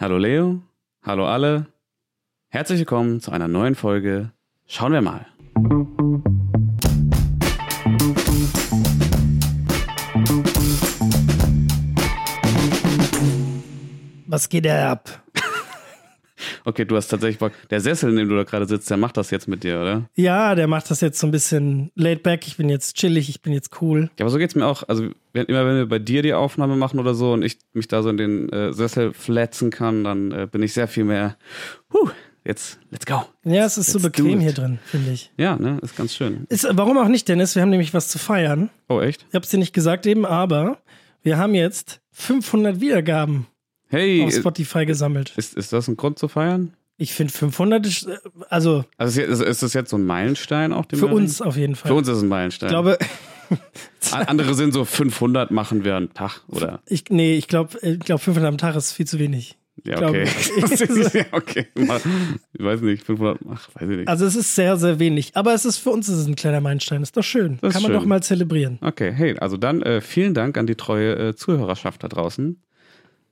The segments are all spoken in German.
Hallo Leo, hallo alle. Herzlich willkommen zu einer neuen Folge. Schauen wir mal. Was geht ab? Okay, du hast tatsächlich Bock. Der Sessel, in dem du da gerade sitzt, der macht das jetzt mit dir, oder? Ja, der macht das jetzt so ein bisschen laid back. Ich bin jetzt chillig, ich bin jetzt cool. Ja, aber so geht's mir auch. Also wenn, immer wenn wir bei dir die Aufnahme machen oder so und ich mich da so in den äh, Sessel fletzen kann, dann äh, bin ich sehr viel mehr. Huh, jetzt let's go. Ja, es ist so Let's do bequem hier drin, finde ich. Ja, ne, ist ganz schön. Ist, warum auch nicht, Dennis? Wir haben nämlich was zu feiern. Oh echt? Ich habe es dir nicht gesagt eben, aber wir haben jetzt 500 Wiedergaben Hey, auf Spotify gesammelt. ist, ist das ein Grund zu feiern? Ich finde 500, ist, äh, also Also ist, ist das jetzt so ein Meilenstein auch? Für uns auf jeden Fall. Für uns ist es ein Meilenstein. Ich glaube, An- Andere sind so 500 machen wir am Tag, oder? ich, nee, ich glaube, ich glaube 500 am Tag ist viel zu wenig. Ja, okay. ja, okay. Ich weiß nicht, 500, ach, weiß ich nicht. Also es ist sehr, sehr wenig. Aber es ist für uns ist es ein kleiner Meilenstein. Ist doch schön. Das Kann man schön. doch mal zelebrieren. Okay, hey, also dann äh, vielen Dank an die treue äh, Zuhörerschaft da draußen,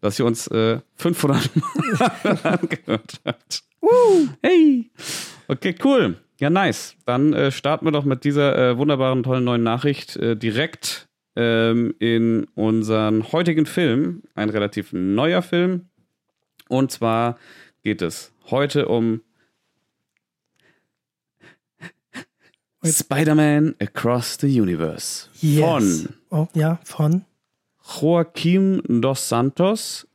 dass ihr uns äh, 500 Mal angehört habt. Hey! Okay, cool. Ja, nice. Dann äh, starten wir doch mit dieser äh, wunderbaren, tollen neuen Nachricht äh, direkt ähm, in unseren heutigen Film. Ein relativ neuer Film. Und zwar geht es heute um Spider-Man Across the Universe Yes. von Oh, ja, von. Joaquim dos Santos,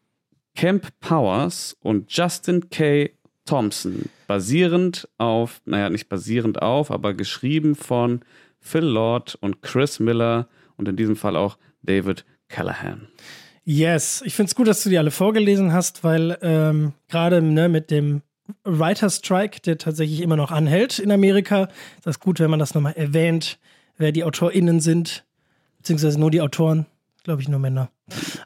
Camp Powers und Justin K. Thompson. Basierend auf, naja, nicht basierend auf, aber geschrieben von Phil Lord und Chris Miller und in diesem Fall auch David Callahan. Yes. Ich finde es gut, dass du die alle vorgelesen hast, weil ähm, gerade ne, mit dem Writer Strike, der tatsächlich immer noch anhält in Amerika, ist das gut, wenn man das nochmal erwähnt, wer die AutorInnen sind, beziehungsweise nur die Autoren, glaube ich, nur Männer.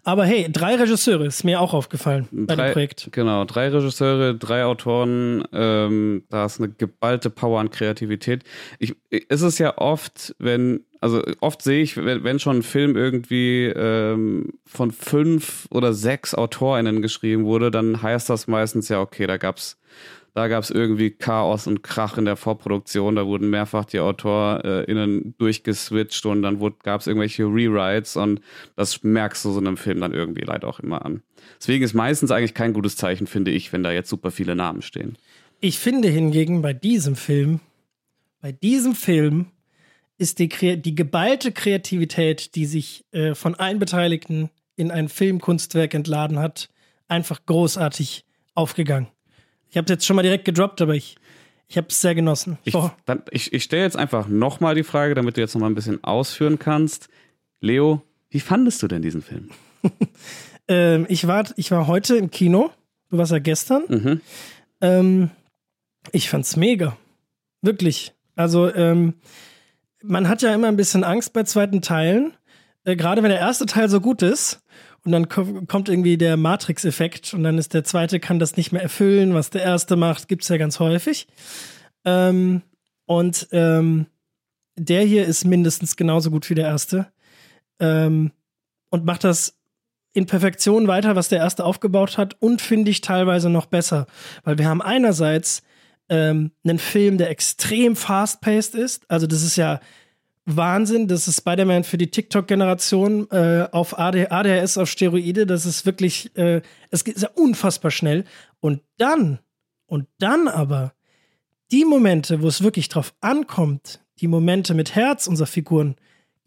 Aber hey, drei Regisseure ist mir auch aufgefallen bei dem Projekt. Genau, drei Regisseure, drei Autoren, ähm, da ist eine geballte Power an Kreativität. Ich, es ist ja oft, wenn, also oft sehe ich, wenn, wenn schon ein Film irgendwie ähm, von fünf oder sechs AutorInnen geschrieben wurde, dann heißt das meistens ja, okay, da gab's da gab's irgendwie Chaos und Krach in der Vorproduktion. Da wurden mehrfach die AutorInnen durchgeswitcht und dann gab es irgendwelche Rewrites und das merkst du so einem Film dann irgendwie leider auch immer an. Deswegen ist meistens eigentlich kein gutes Zeichen, finde ich, wenn da jetzt super viele Namen stehen. Ich finde hingegen bei diesem Film, bei diesem Film ist die, die geballte Kreativität, die sich äh, von allen Beteiligten in ein Filmkunstwerk entladen hat, einfach großartig aufgegangen. Ich habe es jetzt schon mal direkt gedroppt, aber ich, ich habe es sehr genossen. Ich, dann, ich, ich stelle jetzt einfach nochmal die Frage, damit du jetzt nochmal ein bisschen ausführen kannst. Leo, wie fandest du denn diesen Film? ähm, ich, war, ich war heute im Kino, du warst ja gestern. Mhm. Ähm, ich fand's mega. Wirklich. Also, ähm, man hat ja immer ein bisschen Angst bei zweiten Teilen. Äh, Gerade wenn der erste Teil so gut ist und dann ko kommt irgendwie der Matrix-Effekt und dann ist der zweite kann das nicht mehr erfüllen, was der erste macht, gibt's ja ganz häufig. Ähm, und ähm, der hier ist mindestens genauso gut wie der erste. Ähm, und macht das in Perfektion weiter, was der erste aufgebaut hat und finde ich teilweise noch besser. Weil wir haben einerseits ähm, einen Film, der extrem fast-paced ist. Also das ist ja Wahnsinn. Das ist Spider-Man für die TikTok-Generation äh, auf AD ADHS auf Steroide. Das ist wirklich, äh, es geht ja unfassbar schnell. Und dann, und dann aber die Momente, wo es wirklich drauf ankommt, die Momente mit Herz unserer Figuren,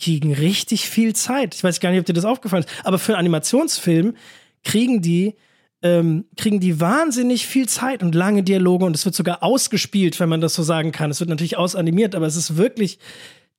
kriegen richtig viel Zeit. Ich weiß gar nicht, ob dir das aufgefallen ist, aber für einen Animationsfilm kriegen die ähm, kriegen die wahnsinnig viel Zeit und lange Dialoge und es wird sogar ausgespielt, wenn man das so sagen kann. Es wird natürlich ausanimiert, aber es ist wirklich,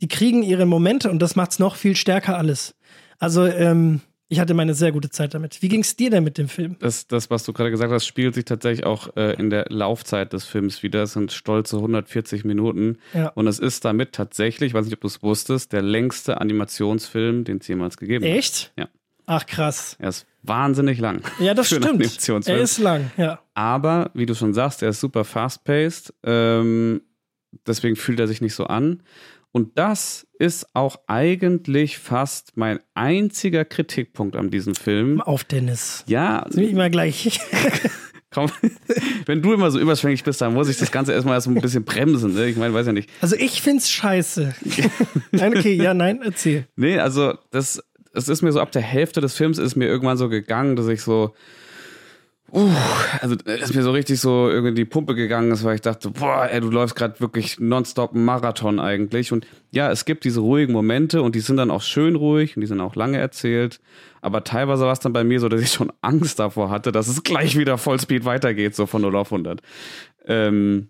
die kriegen ihre Momente und das macht's noch viel stärker alles. Also ähm, ich hatte meine sehr gute Zeit damit. Wie ging's dir denn mit dem Film? Das, das, was du gerade gesagt hast, spiegelt sich tatsächlich auch äh, in der Laufzeit des Films wieder. Es sind stolze 140 Minuten. Ja. Und es ist damit tatsächlich, ich weiß nicht, ob du es wusstest, der längste Animationsfilm, den es jemals gegeben hat. Echt? Ja. Ach krass. Er ist wahnsinnig lang. Ja, das stimmt. Er ist lang, ja. Aber, wie du schon sagst, er ist super fast-paced. Ähm, deswegen fühlt er sich nicht so an. Und das ist auch eigentlich fast mein einziger Kritikpunkt an diesem Film. Auf Dennis. Ja. Sind wir immer gleich. Komm, wenn du immer so überschwänglich bist, dann muss ich das Ganze erstmal so ein bisschen bremsen. Ne? Ich meine, weiß ja nicht. Also ich find's scheiße. nein, okay, ja, nein, erzähl. Nee, also das, das ist mir so ab der Hälfte des Films ist mir irgendwann so gegangen, dass ich so, Uh, also ist mir so richtig so irgendwie die Pumpe gegangen ist, weil ich dachte, boah, ey, du läufst gerade wirklich nonstop Marathon eigentlich. Und ja, es gibt diese ruhigen Momente und die sind dann auch schön ruhig und die sind auch lange erzählt. Aber teilweise war es dann bei mir so, dass ich schon Angst davor hatte, dass es gleich wieder Vollspeed weitergeht, so von 0 auf 100. Ähm,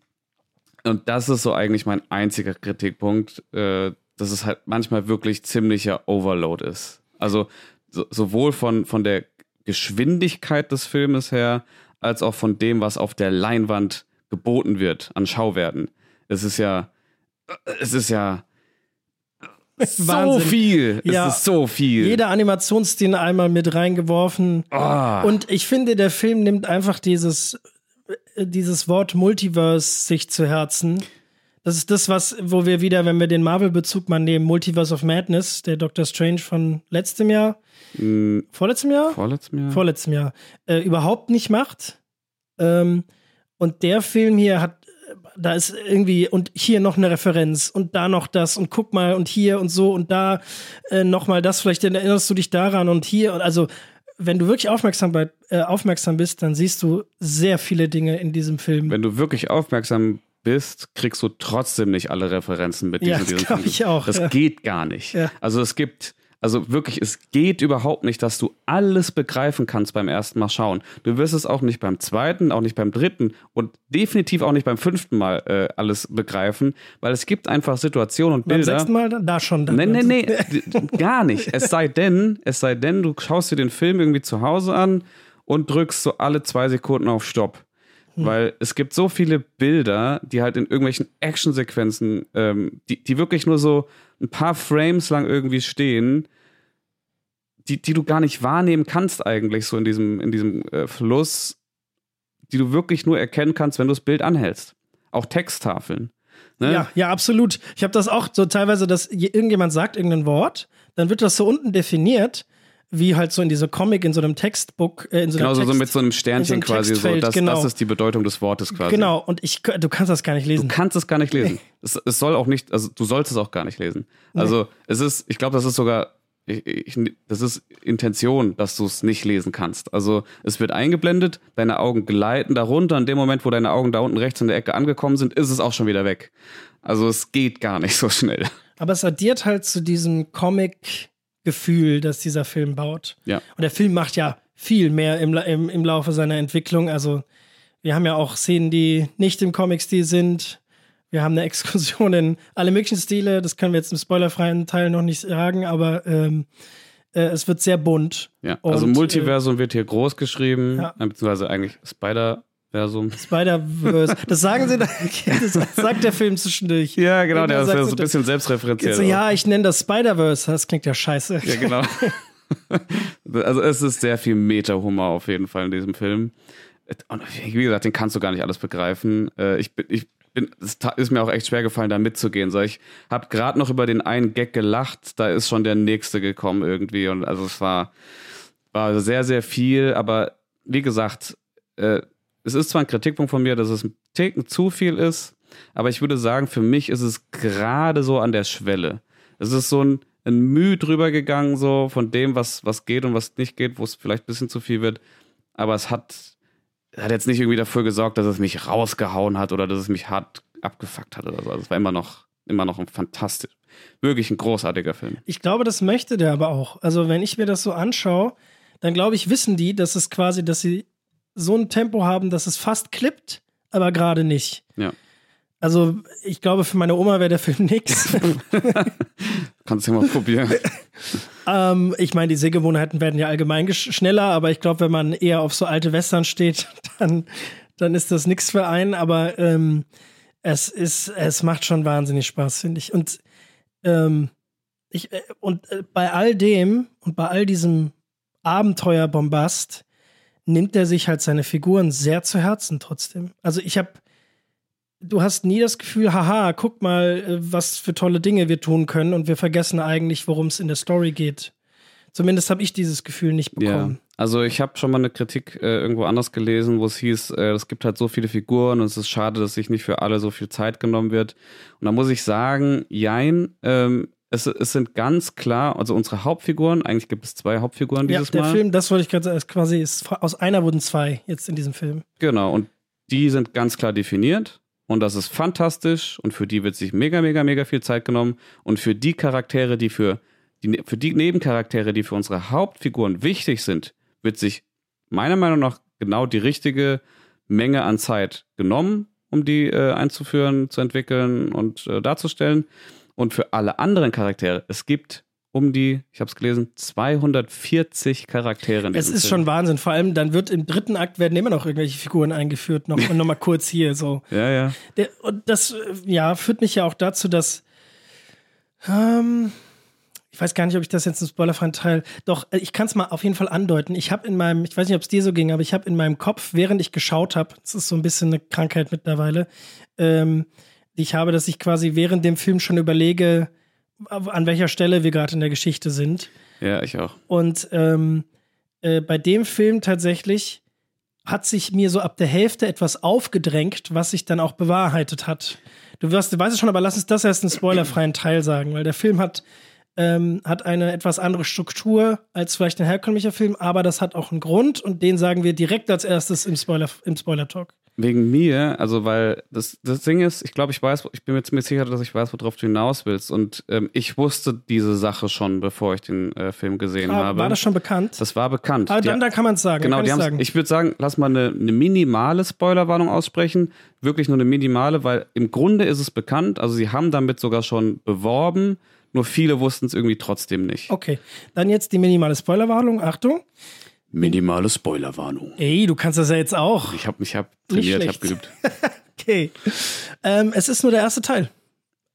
und das ist so eigentlich mein einziger Kritikpunkt, äh, dass es halt manchmal wirklich ziemlicher Overload ist. Also so, sowohl von, von der Geschwindigkeit des Filmes her, als auch von dem, was auf der Leinwand geboten wird an Schauwerten. Es ist ja, es ist ja so Wahnsinn. viel. Ja. Es ist so viel. Jeder Animationsstil einmal mit reingeworfen. Ah. Und ich finde, der Film nimmt einfach dieses, dieses Wort Multiverse sich zu Herzen. Das ist das, was, wo wir wieder, wenn wir den Marvel-Bezug mal nehmen, Multiverse of Madness, der Doctor Strange von letztem Jahr, Mm, vorletztem Jahr? Vorletztem Jahr? vorletztem Jahr, äh, überhaupt nicht macht. Ähm, und der Film hier hat, äh, da ist irgendwie, und hier noch eine Referenz und da noch das und guck mal und hier und so und da äh, noch mal das, vielleicht erinnerst du dich daran und hier und also wenn du wirklich aufmerksam, bei, äh, aufmerksam bist, dann siehst du sehr viele Dinge in diesem Film. Wenn du wirklich aufmerksam bist, kriegst du trotzdem nicht alle Referenzen mit Ja, diesem, das diesem glaub Film. ich auch, Das ja. geht gar nicht. Ja. Also es gibt, also wirklich, es geht überhaupt nicht, dass du alles begreifen kannst beim ersten Mal schauen. Du wirst es auch nicht beim zweiten, auch nicht beim dritten und definitiv auch nicht beim fünften Mal äh, alles begreifen, weil es gibt einfach Situationen und Beim Bilder. sechsten Mal, da schon. Dann Nee, nee, nee, gar nicht. Es sei denn, es sei denn, du schaust dir den Film irgendwie zu Hause an und drückst so alle zwei Sekunden auf Stopp. Weil es gibt so viele Bilder, die halt in irgendwelchen Actionsequenzen, ähm, die, die wirklich nur so ein paar Frames lang irgendwie stehen, die, die du gar nicht wahrnehmen kannst eigentlich so in diesem, in diesem äh, Fluss, die du wirklich nur erkennen kannst, wenn du das Bild anhältst. Auch Texttafeln. Ne? Ja, ja, absolut. Ich habe das auch so teilweise, dass je- irgendjemand sagt irgendein Wort, dann wird das so unten definiert, wie halt so in dieser Comic, in so einem Textbook, äh, in so einer Genauso so mit so einem Sternchen so einem quasi so. Das, genau. das ist die Bedeutung des Wortes quasi. Genau, und ich, du kannst das gar nicht Du lesen. kannst es gar nicht lesen. Es, es soll auch nicht, also du sollst es auch gar nicht lesen. Also es ist, ich glaube, das ist sogar, ich, ich, das ist Intention, dass du es nicht lesen kannst. Also es wird eingeblendet, deine Augen gleiten darunter. In dem Moment, wo deine Augen da unten rechts in der Ecke angekommen sind, ist es auch schon wieder weg. Also es geht gar nicht so schnell. Aber es addiert halt zu diesem Comic-Gefühl, das dieser Film baut. Ja. Und der Film macht ja viel mehr im, im, im Laufe seiner Entwicklung. Also wir haben ja auch Szenen, die nicht im Comic-Stil sind. Wir haben eine Exkursion in alle möglichen Stile. Das können wir jetzt im spoilerfreien Teil noch nicht sagen, aber ähm, äh, es wird sehr bunt. Ja. Also Und, Multiversum wird hier groß geschrieben, Ja. äh, beziehungsweise eigentlich Spider-Versum. Spider-Verse. Das sagen sie, das sagt der Film zwischendurch. Ja, genau, der ist sagt so ein bisschen selbstreferenziell. So, ja, ich nenne das Spider-Verse. Das klingt ja scheiße. Ja, genau. also es ist sehr viel Meta-Humor auf jeden Fall in diesem Film. Und wie gesagt, den kannst du gar nicht alles begreifen. Äh, Ich bin, ich bin, es ist mir auch echt schwer gefallen, da mitzugehen. So, ich habe gerade noch über den einen Gag gelacht, da ist schon der nächste gekommen irgendwie. Und also es war, war sehr, sehr viel, aber wie gesagt, äh, es ist zwar ein Kritikpunkt von mir, dass es ein Ticken zu viel ist, aber ich würde sagen, für mich ist es gerade so an der Schwelle. Es ist so ein, ein Mühe drüber gegangen, so von dem, was, was geht und was nicht geht, wo es vielleicht ein bisschen zu viel wird. Aber es hat, hat jetzt nicht irgendwie dafür gesorgt, dass es mich rausgehauen hat oder dass es mich hart abgefuckt hat oder so. Also es war immer noch, immer noch ein fantastisch, wirklich ein großartiger Film. Ich glaube, das möchte der aber auch. Also, wenn ich mir das so anschaue, dann glaube ich, wissen die, dass es quasi, dass sie so ein Tempo haben, dass es fast klippt, aber gerade nicht. Ja. Also, ich glaube, für meine Oma wäre der Film nix. Kannst du ja mal probieren. ähm, ich meine, die Sehgewohnheiten werden ja allgemein schneller, aber ich glaube, wenn man eher auf so alte Western steht, dann, dann ist das nix für einen. Aber ähm, es ist, es macht schon wahnsinnig Spaß, finde ich. Und ähm, ich, äh, und äh, bei all dem und bei all diesem Abenteuerbombast nimmt er sich halt seine Figuren sehr zu Herzen trotzdem. Also ich habe du hast nie das Gefühl, haha, guck mal, äh, was für tolle Dinge wir tun können und wir vergessen eigentlich, worum es in der Story geht. Zumindest habe ich dieses Gefühl nicht bekommen. Ja. Also ich habe schon mal eine Kritik äh, irgendwo anders gelesen, wo es hieß, äh, es gibt halt so viele Figuren und es ist schade, dass sich nicht für alle so viel Zeit genommen wird. Und da muss ich sagen, jein, ähm, es, es sind ganz klar, also unsere Hauptfiguren, eigentlich gibt es zwei Hauptfiguren dieses ja, der Mal. Film, das wollte ich gerade sagen, ist quasi, ist, aus einer wurden zwei jetzt in diesem Film. Genau, und die sind ganz klar definiert. Und das ist fantastisch und für die wird sich mega, mega, mega viel Zeit genommen. Und für die Charaktere, die für die, für die Nebencharaktere, die für unsere Hauptfiguren wichtig sind, wird sich meiner Meinung nach genau die richtige Menge an Zeit genommen, um die äh, einzuführen, zu entwickeln und äh, darzustellen. Und für alle anderen Charaktere, es gibt um die, ich habe es gelesen, 240 Charaktere. es ist Film. schon Wahnsinn. Vor allem, dann wird im dritten Akt werden immer noch irgendwelche Figuren eingeführt. Noch, und nochmal kurz hier so. Ja, ja. Der, und das, ja, führt mich ja auch dazu, dass ähm, ich weiß gar nicht, ob ich das jetzt im spoilerfreien Teil. Doch, äh, ich kann es mal auf jeden Fall andeuten. Ich habe in meinem, ich weiß nicht, ob es dir so ging, aber ich habe in meinem Kopf, während ich geschaut habe, das ist so ein bisschen eine Krankheit mittlerweile, ähm, ich habe, dass ich quasi während dem Film schon überlege, an welcher Stelle wir gerade in der Geschichte sind. Ja, ich auch. Und ähm, äh, bei dem Film tatsächlich hat sich mir so ab der Hälfte etwas aufgedrängt, was sich dann auch bewahrheitet hat. Du wirst, du weißt es schon, aber lass uns das erst einen spoilerfreien Teil sagen, weil der Film hat, ähm, hat eine etwas andere Struktur als vielleicht ein herkömmlicher Film, aber das hat auch einen Grund und den sagen wir direkt als erstes im Spoiler, im Spoiler-Talk. Wegen mir, also weil das, das Ding ist, ich glaube, ich weiß, ich bin mir ziemlich sicher, dass ich weiß, worauf du hinaus willst. Und ähm, ich wusste diese Sache schon, bevor ich den äh, Film gesehen ah, habe. War das schon bekannt? Das war bekannt. Aber dann, dann kann man es sagen. Genau, die sagen. ich würde sagen, lass mal eine, eine minimale Spoilerwarnung aussprechen. Wirklich nur eine minimale, weil im Grunde ist es bekannt. Also sie haben damit sogar schon beworben. Nur viele wussten es irgendwie trotzdem nicht. Okay, dann jetzt die minimale Spoilerwarnung. Achtung. Minimale Spoilerwarnung. Ey, du kannst das ja jetzt auch. Ich habe mich hab trainiert, ich habe geübt. okay. Ähm, es ist nur der erste Teil.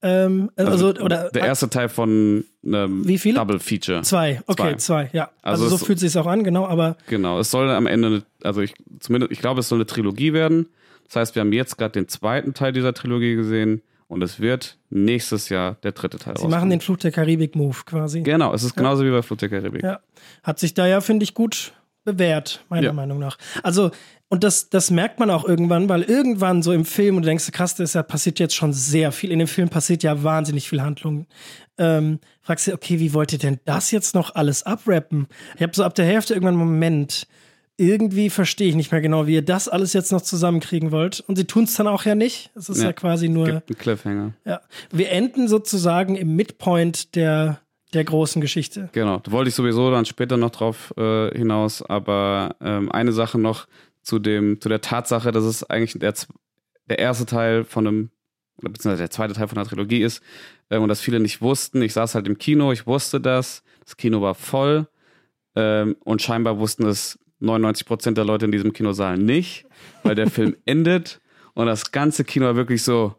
Ähm, also, also, oder, der erste Teil von einem wie viele? Double Feature. Zwei, okay, zwei, zwei ja. Also, also so fühlt es sich auch an, genau, aber. Genau, es soll am Ende, also ich zumindest, ich glaube, es soll eine Trilogie werden. Das heißt, wir haben jetzt gerade den zweiten Teil dieser Trilogie gesehen und es wird nächstes Jahr der dritte Teil. Sie rauskommen. machen den Fluch der Karibik-Move quasi. Genau, es ist genauso ja. wie bei Fluch der Karibik. Ja. Hat sich da ja, finde ich, gut bewährt, meiner ja. Meinung nach. Also, und das, das merkt man auch irgendwann, weil irgendwann so im Film, und du denkst, krass, das ja, passiert jetzt schon sehr viel. In dem Film passiert ja wahnsinnig viel Handlung. Ähm, fragst du, okay, wie wollt ihr denn das jetzt noch alles abrappen? Ich habe so ab der Hälfte irgendwann einen Moment, irgendwie verstehe ich nicht mehr genau, wie ihr das alles jetzt noch zusammenkriegen wollt. Und sie tun es dann auch ja nicht. Es ist ja, ja quasi nur. Gibt einen Cliffhanger. Ja. Wir enden sozusagen im Midpoint der der großen Geschichte. Genau, da wollte ich sowieso dann später noch drauf äh, hinaus, aber ähm, eine Sache noch zu dem, zu der Tatsache, dass es eigentlich der, der erste Teil von einem, beziehungsweise der zweite Teil von der Trilogie ist ähm, und das viele nicht wussten. Ich saß halt im Kino, ich wusste das, das Kino war voll ähm, und scheinbar wussten es 99 Prozent der Leute in diesem Kinosaal nicht, weil der Film endet und das ganze Kino war wirklich so,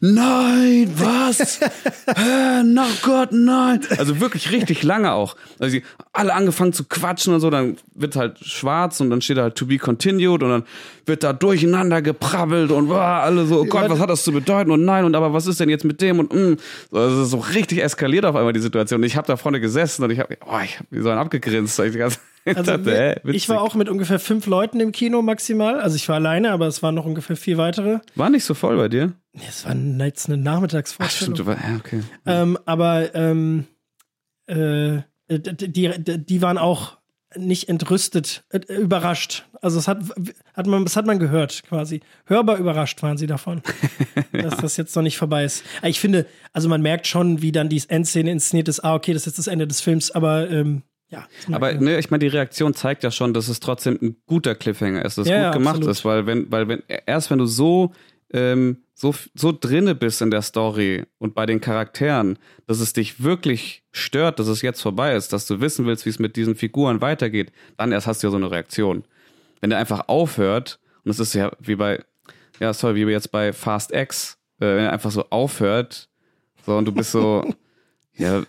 Nein, was? Hä, na Gott, nein. Also wirklich richtig lange auch. Also sie alle angefangen zu quatschen und so, dann wird halt schwarz und dann steht halt to be continued und dann wird da durcheinander geprabbelt und boah, alle so, oh Gott, was hat das zu bedeuten und nein und aber was ist denn jetzt mit dem und mm. Also so richtig eskaliert auf einmal die Situation. Ich habe da vorne gesessen und ich habe, oh, ich habe wie so ein abgegrinst. Ich dachte, also dachte, äh, ich war auch mit ungefähr fünf Leuten im Kino maximal. Also ich war alleine, aber es waren noch ungefähr vier weitere. War nicht so voll bei dir? Es war jetzt eine Nachmittagsvorstellung. Ach, stimmt, ja, okay. Ähm, aber ähm, äh, die, die waren auch nicht entrüstet, äh, überrascht. Also es hat, hat man, das hat man gehört quasi. Hörbar überrascht waren sie davon, dass das jetzt noch nicht vorbei ist. Ich finde, also man merkt schon, wie dann die Endszene inszeniert ist. Ah, okay, das ist das Ende des Films, aber ähm, ja, aber ne, ich meine, die Reaktion zeigt ja schon, dass es trotzdem ein guter Cliffhanger ist, dass ja, gut gemacht absolut. ist, weil wenn, weil wenn erst wenn du so ähm, so so drinne bist in der Story und bei den Charakteren, dass es dich wirklich stört, dass es jetzt vorbei ist, dass du wissen willst, wie es mit diesen Figuren weitergeht, dann erst hast du ja so eine Reaktion. Wenn der einfach aufhört und es ist ja wie bei ja sorry, wie jetzt bei Fast X, äh, wenn er einfach so aufhört, so und du bist so ja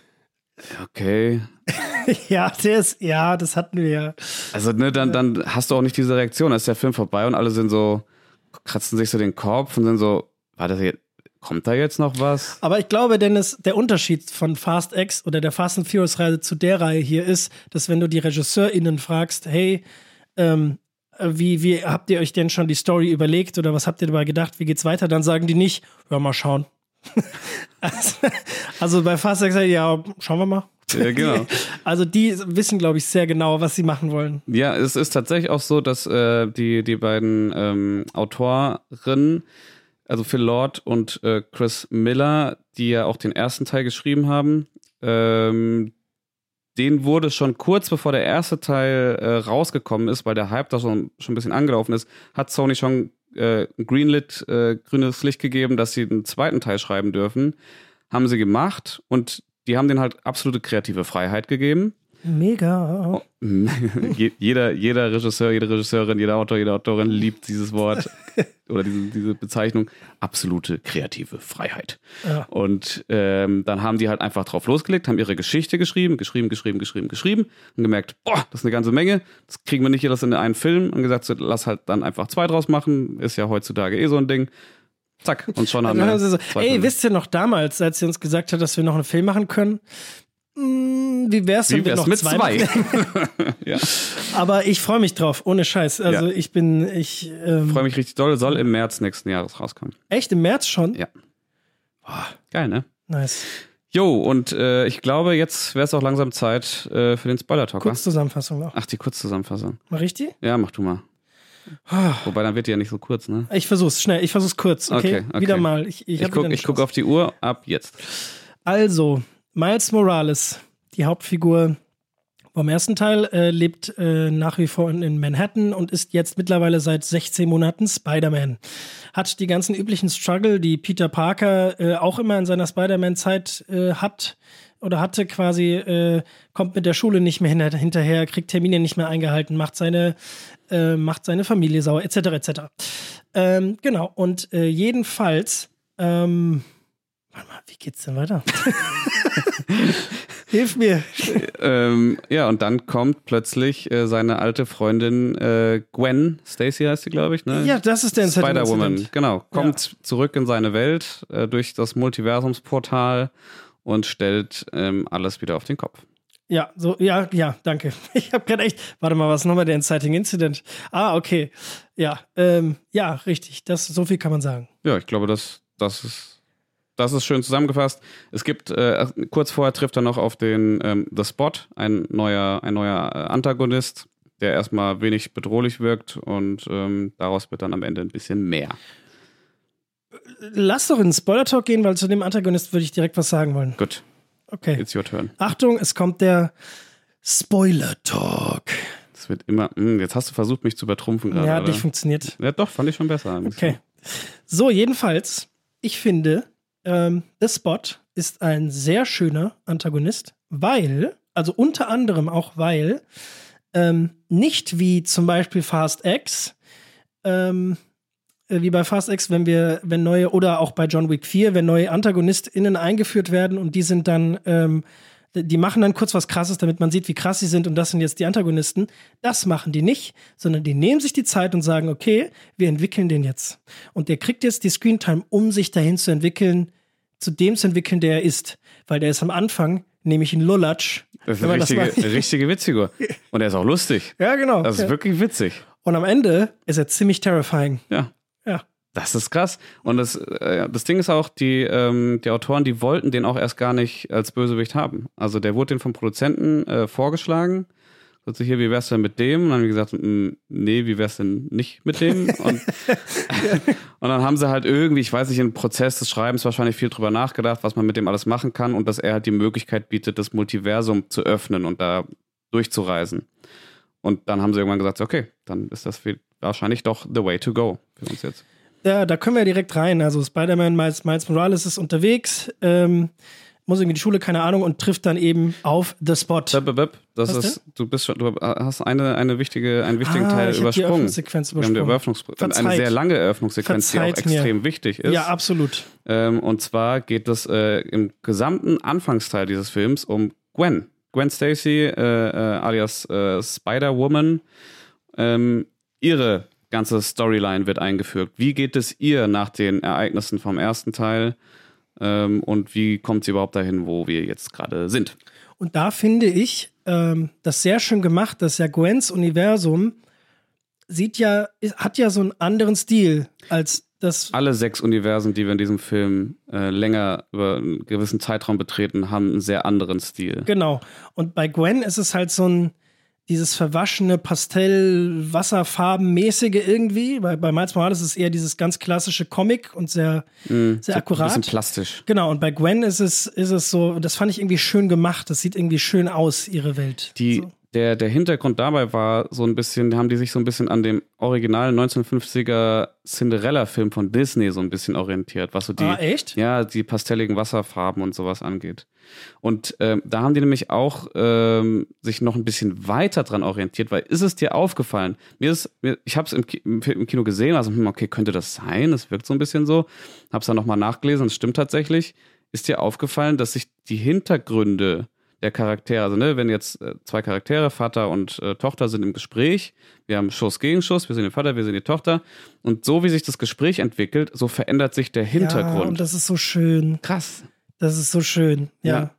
okay, ja, der ist, ja, das hatten wir ja. Also, ne, dann, dann hast du auch nicht diese Reaktion. Da ist der Film vorbei und alle sind so, kratzen sich so den Kopf und sind so, war das jetzt, kommt da jetzt noch was? Aber ich glaube, Dennis, der Unterschied von Fast X oder der Fast and Furious Reihe zu der Reihe hier ist, dass wenn du die RegisseurInnen fragst, hey, ähm, wie, wie habt ihr euch denn schon die Story überlegt oder was habt ihr dabei gedacht, wie geht's weiter? Dann sagen die nicht, ja, mal schauen. also, also, bei Fast X, ja, schauen wir mal. Ja, genau. Also die wissen, glaube ich, sehr genau, was sie machen wollen. Ja, es ist tatsächlich auch so, dass äh, die, die beiden ähm, Autorinnen, also Phil Lord und äh, Chris Miller, die ja auch den ersten Teil geschrieben haben, ähm, den wurde schon kurz bevor der erste Teil äh, rausgekommen ist, weil der Hype da schon, schon ein bisschen angelaufen ist, hat Sony schon äh, Greenlit, äh, grünes Licht gegeben, dass sie den zweiten Teil schreiben dürfen. Haben sie gemacht und die haben denen halt absolute kreative Freiheit gegeben. Mega. Jeder, jeder Regisseur, jede Regisseurin, jeder Autor, jede Autorin liebt dieses Wort oder diese, diese Bezeichnung. Absolute kreative Freiheit. Ja. Und ähm, dann haben die halt einfach drauf losgelegt, haben ihre Geschichte geschrieben, geschrieben, geschrieben, geschrieben, geschrieben und gemerkt, boah, das ist eine ganze Menge. Das kriegen wir nicht alles in einen Film und gesagt, so, lass halt dann einfach zwei draus machen. Ist ja heutzutage eh so ein Ding. Zack, und schon haben wir. So, ey, wisst ihr noch damals, als sie uns gesagt hat, dass wir noch einen Film machen können? Hm, wie wär's, Wie wär's noch mit zwei? zwei? ja. Aber ich freue mich drauf, ohne Scheiß. Also ja. ich bin, ich ähm, freue mich richtig doll. Soll im März nächsten Jahres rauskommen. Echt im März schon? Ja. Boah, geil, ne? Nice. Jo, und äh, ich glaube, jetzt wäre es auch langsam Zeit äh, für den Spoiler-Talk. Kurzzusammenfassung noch. Ach, die Kurzzusammenfassung. Mach ich die? Ja, mach du mal. Wobei, dann wird die ja nicht so kurz, ne? Ich versuch's schnell, ich versuch's kurz, okay? okay, okay. Wieder mal. Ich, ich, ich gucke guck auf die Uhr, ab jetzt. Also, Miles Morales, die Hauptfigur vom ersten Teil, äh, lebt äh, nach wie vor in Manhattan und ist jetzt mittlerweile seit 16 Monaten Spider-Man. Hat die ganzen üblichen Struggle, die Peter Parker äh, auch immer in seiner Spider-Man-Zeit äh, hat oder hatte quasi, äh, kommt mit der Schule nicht mehr hinterher, kriegt Termine nicht mehr eingehalten, macht seine, äh, macht seine Familie sauer, etc. etc. Ähm, genau, und jedenfalls, ähm, warte mal, wie geht's denn weiter? Hilf mir. ähm, ja, und dann kommt plötzlich äh, seine alte Freundin äh, Gwen, Stacy heißt sie, glaube ich, ne? Ja, das ist der Spider-Woman, genau. Kommt ja. zurück in seine Welt äh, durch das Multiversumsportal und stellt ähm, alles wieder auf den Kopf. Ja, so, ja, ja, danke. Ich habe gerade echt, warte mal, was nochmal der Inciting Incident? Ah, okay. Ja, ähm, ja, richtig. Das, so viel kann man sagen. Ja, ich glaube, das, das ist das ist schön zusammengefasst. Es gibt, äh, kurz vorher trifft er noch auf den ähm, The Spot, ein neuer, ein neuer äh, Antagonist, der erstmal wenig bedrohlich wirkt und ähm, daraus wird dann am Ende ein bisschen mehr. Lass doch in den Spoiler-Talk gehen, weil zu dem Antagonist würde ich direkt was sagen wollen. Gut. Okay. It's your turn. Achtung, es kommt der Spoiler-Talk. Das wird immer, mh, hm, jetzt hast du versucht, mich zu übertrumpfen gerade. Ja, hat nicht funktioniert. Ja, doch, fand ich schon besser. Okay. So, jedenfalls, ich finde, ähm, The Spot ist ein sehr schöner Antagonist, weil, also unter anderem auch weil, ähm, nicht wie zum Beispiel Fast X, ähm, äh, wie bei Fast X, wenn wir, wenn neue, oder auch bei John Wick 4, wenn neue AntagonistInnen eingeführt werden und die sind dann, ähm, die machen dann kurz was krasses, damit man sieht, wie krass sie sind und das sind jetzt die Antagonisten. Das machen die nicht, sondern die nehmen sich die Zeit und sagen, okay, wir entwickeln den jetzt. Und der kriegt jetzt die Screentime, um sich dahin zu entwickeln, zu dem zu entwickeln, der er ist. Weil der ist am Anfang nämlich ein Lulatsch. Das ist eine richtige, das richtige Witzfigur. Und er ist auch lustig. Ja, genau. Das ist ja. wirklich witzig. Und am Ende ist er ziemlich terrifying. Ja. Das ist krass. Und das, äh, das Ding ist auch, die, ähm, die Autoren, die wollten den auch erst gar nicht als Bösewicht haben. Also der wurde den vom Produzenten äh, vorgeschlagen so hier, wie wär's denn mit dem? Und dann haben die gesagt, nee, wie wär's denn nicht mit dem? Und, und dann haben sie halt irgendwie, ich weiß nicht, im Prozess des Schreibens wahrscheinlich viel drüber nachgedacht, was man mit dem alles machen kann und dass er halt die Möglichkeit bietet, das Multiversum zu öffnen und da durchzureisen. Und dann haben sie irgendwann gesagt, okay, dann ist das wahrscheinlich doch the way to go für uns jetzt. Ja, da können wir direkt rein. Also Spider-Man Miles, Miles Morales ist unterwegs. Ähm, muss irgendwie in die Schule, keine Ahnung, und trifft dann eben auf The Spot. Das Was ist, du bist schon, du hast eine, eine wichtige, einen wichtigen ah, Teil ich übersprungen. Die Eröffnungssequenz übersprungen. Wir haben die Eröffnungs eine sehr lange Eröffnungssequenz, Verzeiht die auch extrem mir. wichtig ist. Ja, absolut. Ähm, und zwar geht es äh, im gesamten Anfangsteil dieses Films um Gwen. Gwen Stacy, äh, äh, alias äh, Spider-Woman. Ähm, ihre ganze Storyline wird eingeführt. Wie geht es ihr nach den Ereignissen vom ersten Teil? Ähm, und wie kommt sie überhaupt dahin, wo wir jetzt gerade sind? Und da finde ich ähm, das sehr schön gemacht, dass ja Gwens Universum sieht ja, hat ja so einen anderen Stil als das. Alle sechs Universen, die wir in diesem Film äh, länger über einen gewissen Zeitraum betreten, haben einen sehr anderen Stil. Genau. Und bei Gwen ist es halt so ein dieses verwaschene Pastell Wasserfarbenmäßige irgendwie, weil bei Miles Morales ist es eher dieses ganz klassische Comic und sehr mm, sehr akkurat. Ein bisschen plastisch. Genau und bei Gwen ist es ist es so, das fand ich irgendwie schön gemacht, das sieht irgendwie schön aus ihre Welt. Die so. Der, der Hintergrund dabei war so ein bisschen, haben die sich so ein bisschen an dem originalen 1950er Cinderella-Film von Disney so ein bisschen orientiert, was so die, ah, echt? ja, die pastelligen Wasserfarben und sowas angeht. Und ähm, da haben die nämlich auch ähm, sich noch ein bisschen weiter dran orientiert, weil ist es dir aufgefallen? Mir ist, mir, ich habe es im, im, Kino gesehen, also hm, okay, könnte das sein? Das wirkt so ein bisschen so. Hab's dann nochmal nachgelesen, es stimmt tatsächlich. Ist dir aufgefallen, dass sich die Hintergründe der Charaktere. Also, ne, wenn jetzt äh, zwei Charaktere, Vater und äh, Tochter, sind im Gespräch, wir haben Schuss gegen Schuss, wir sind der Vater, wir sind die Tochter. Und so wie sich das Gespräch entwickelt, so verändert sich der Hintergrund. Ja, und das ist so schön. Krass. Das ist so schön, ja. ja.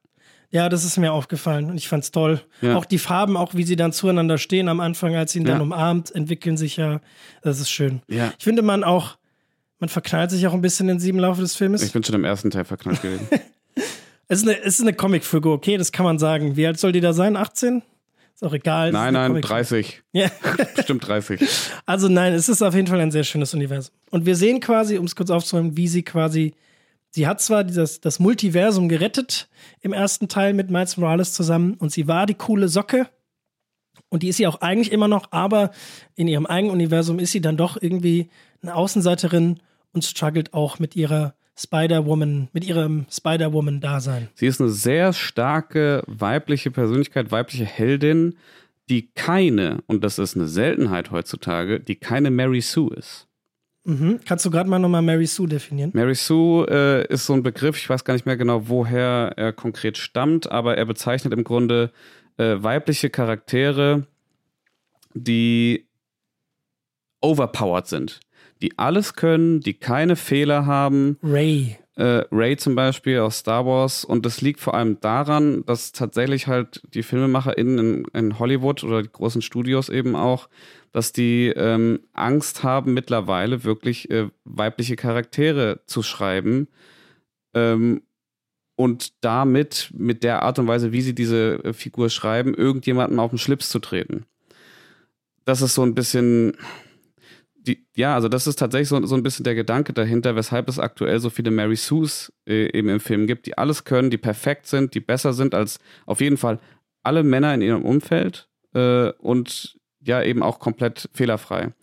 Ja, das ist mir aufgefallen und ich fand's toll. Ja. Auch die Farben, auch wie sie dann zueinander stehen am Anfang, als sie ihn ja. dann umarmt, entwickeln sich ja. Das ist schön. Ja. Ich finde, man auch, man verknallt sich auch ein bisschen in sieben Laufe des Filmes. Ich bin schon im ersten Teil verknallt gewesen. Es ist eine, es ist eine Comicfigur, okay, das kann man sagen. Wie alt soll die da sein? 18? Ist auch egal. Nein, nein, 30. Ja. Bestimmt 30. Also nein, es ist auf jeden Fall ein sehr schönes Universum. Und wir sehen quasi, um es kurz aufzunehmen, wie sie quasi, sie hat zwar dieses, das Multiversum gerettet im ersten Teil mit Miles Morales zusammen und sie war die coole Socke. Und die ist sie auch eigentlich immer noch, aber in ihrem eigenen Universum ist sie dann doch irgendwie eine Außenseiterin und struggelt auch mit ihrer Spider-Woman, mit ihrem Spider-Woman-Dasein. Sie ist eine sehr starke weibliche Persönlichkeit, weibliche Heldin, die keine, und das ist eine Seltenheit heutzutage, die keine Mary Sue ist. Mhm. Kannst du gerade mal nochmal Mary Sue definieren? Mary Sue äh, ist so ein Begriff, ich weiß gar nicht mehr genau, woher er konkret stammt, aber er bezeichnet im Grunde äh, weibliche Charaktere, die overpowered sind die alles können, die keine Fehler haben. Ray. Äh, Ray zum Beispiel aus Star Wars. Und das liegt vor allem daran, dass tatsächlich halt die FilmemacherInnen in, in Hollywood oder die großen Studios eben auch, dass die ähm, Angst haben, mittlerweile wirklich äh, weibliche Charaktere zu schreiben. Ähm, und damit, mit der Art und Weise, wie sie diese äh, Figur schreiben, irgendjemandem auf den Schlips zu treten. Das ist so ein bisschen, die, ja, also das ist tatsächlich so, so ein bisschen der Gedanke dahinter, weshalb es aktuell so viele Mary Sues äh, eben im Film gibt, die alles können, die perfekt sind, die besser sind als auf jeden Fall alle Männer in ihrem Umfeld äh, und ja eben auch komplett fehlerfrei.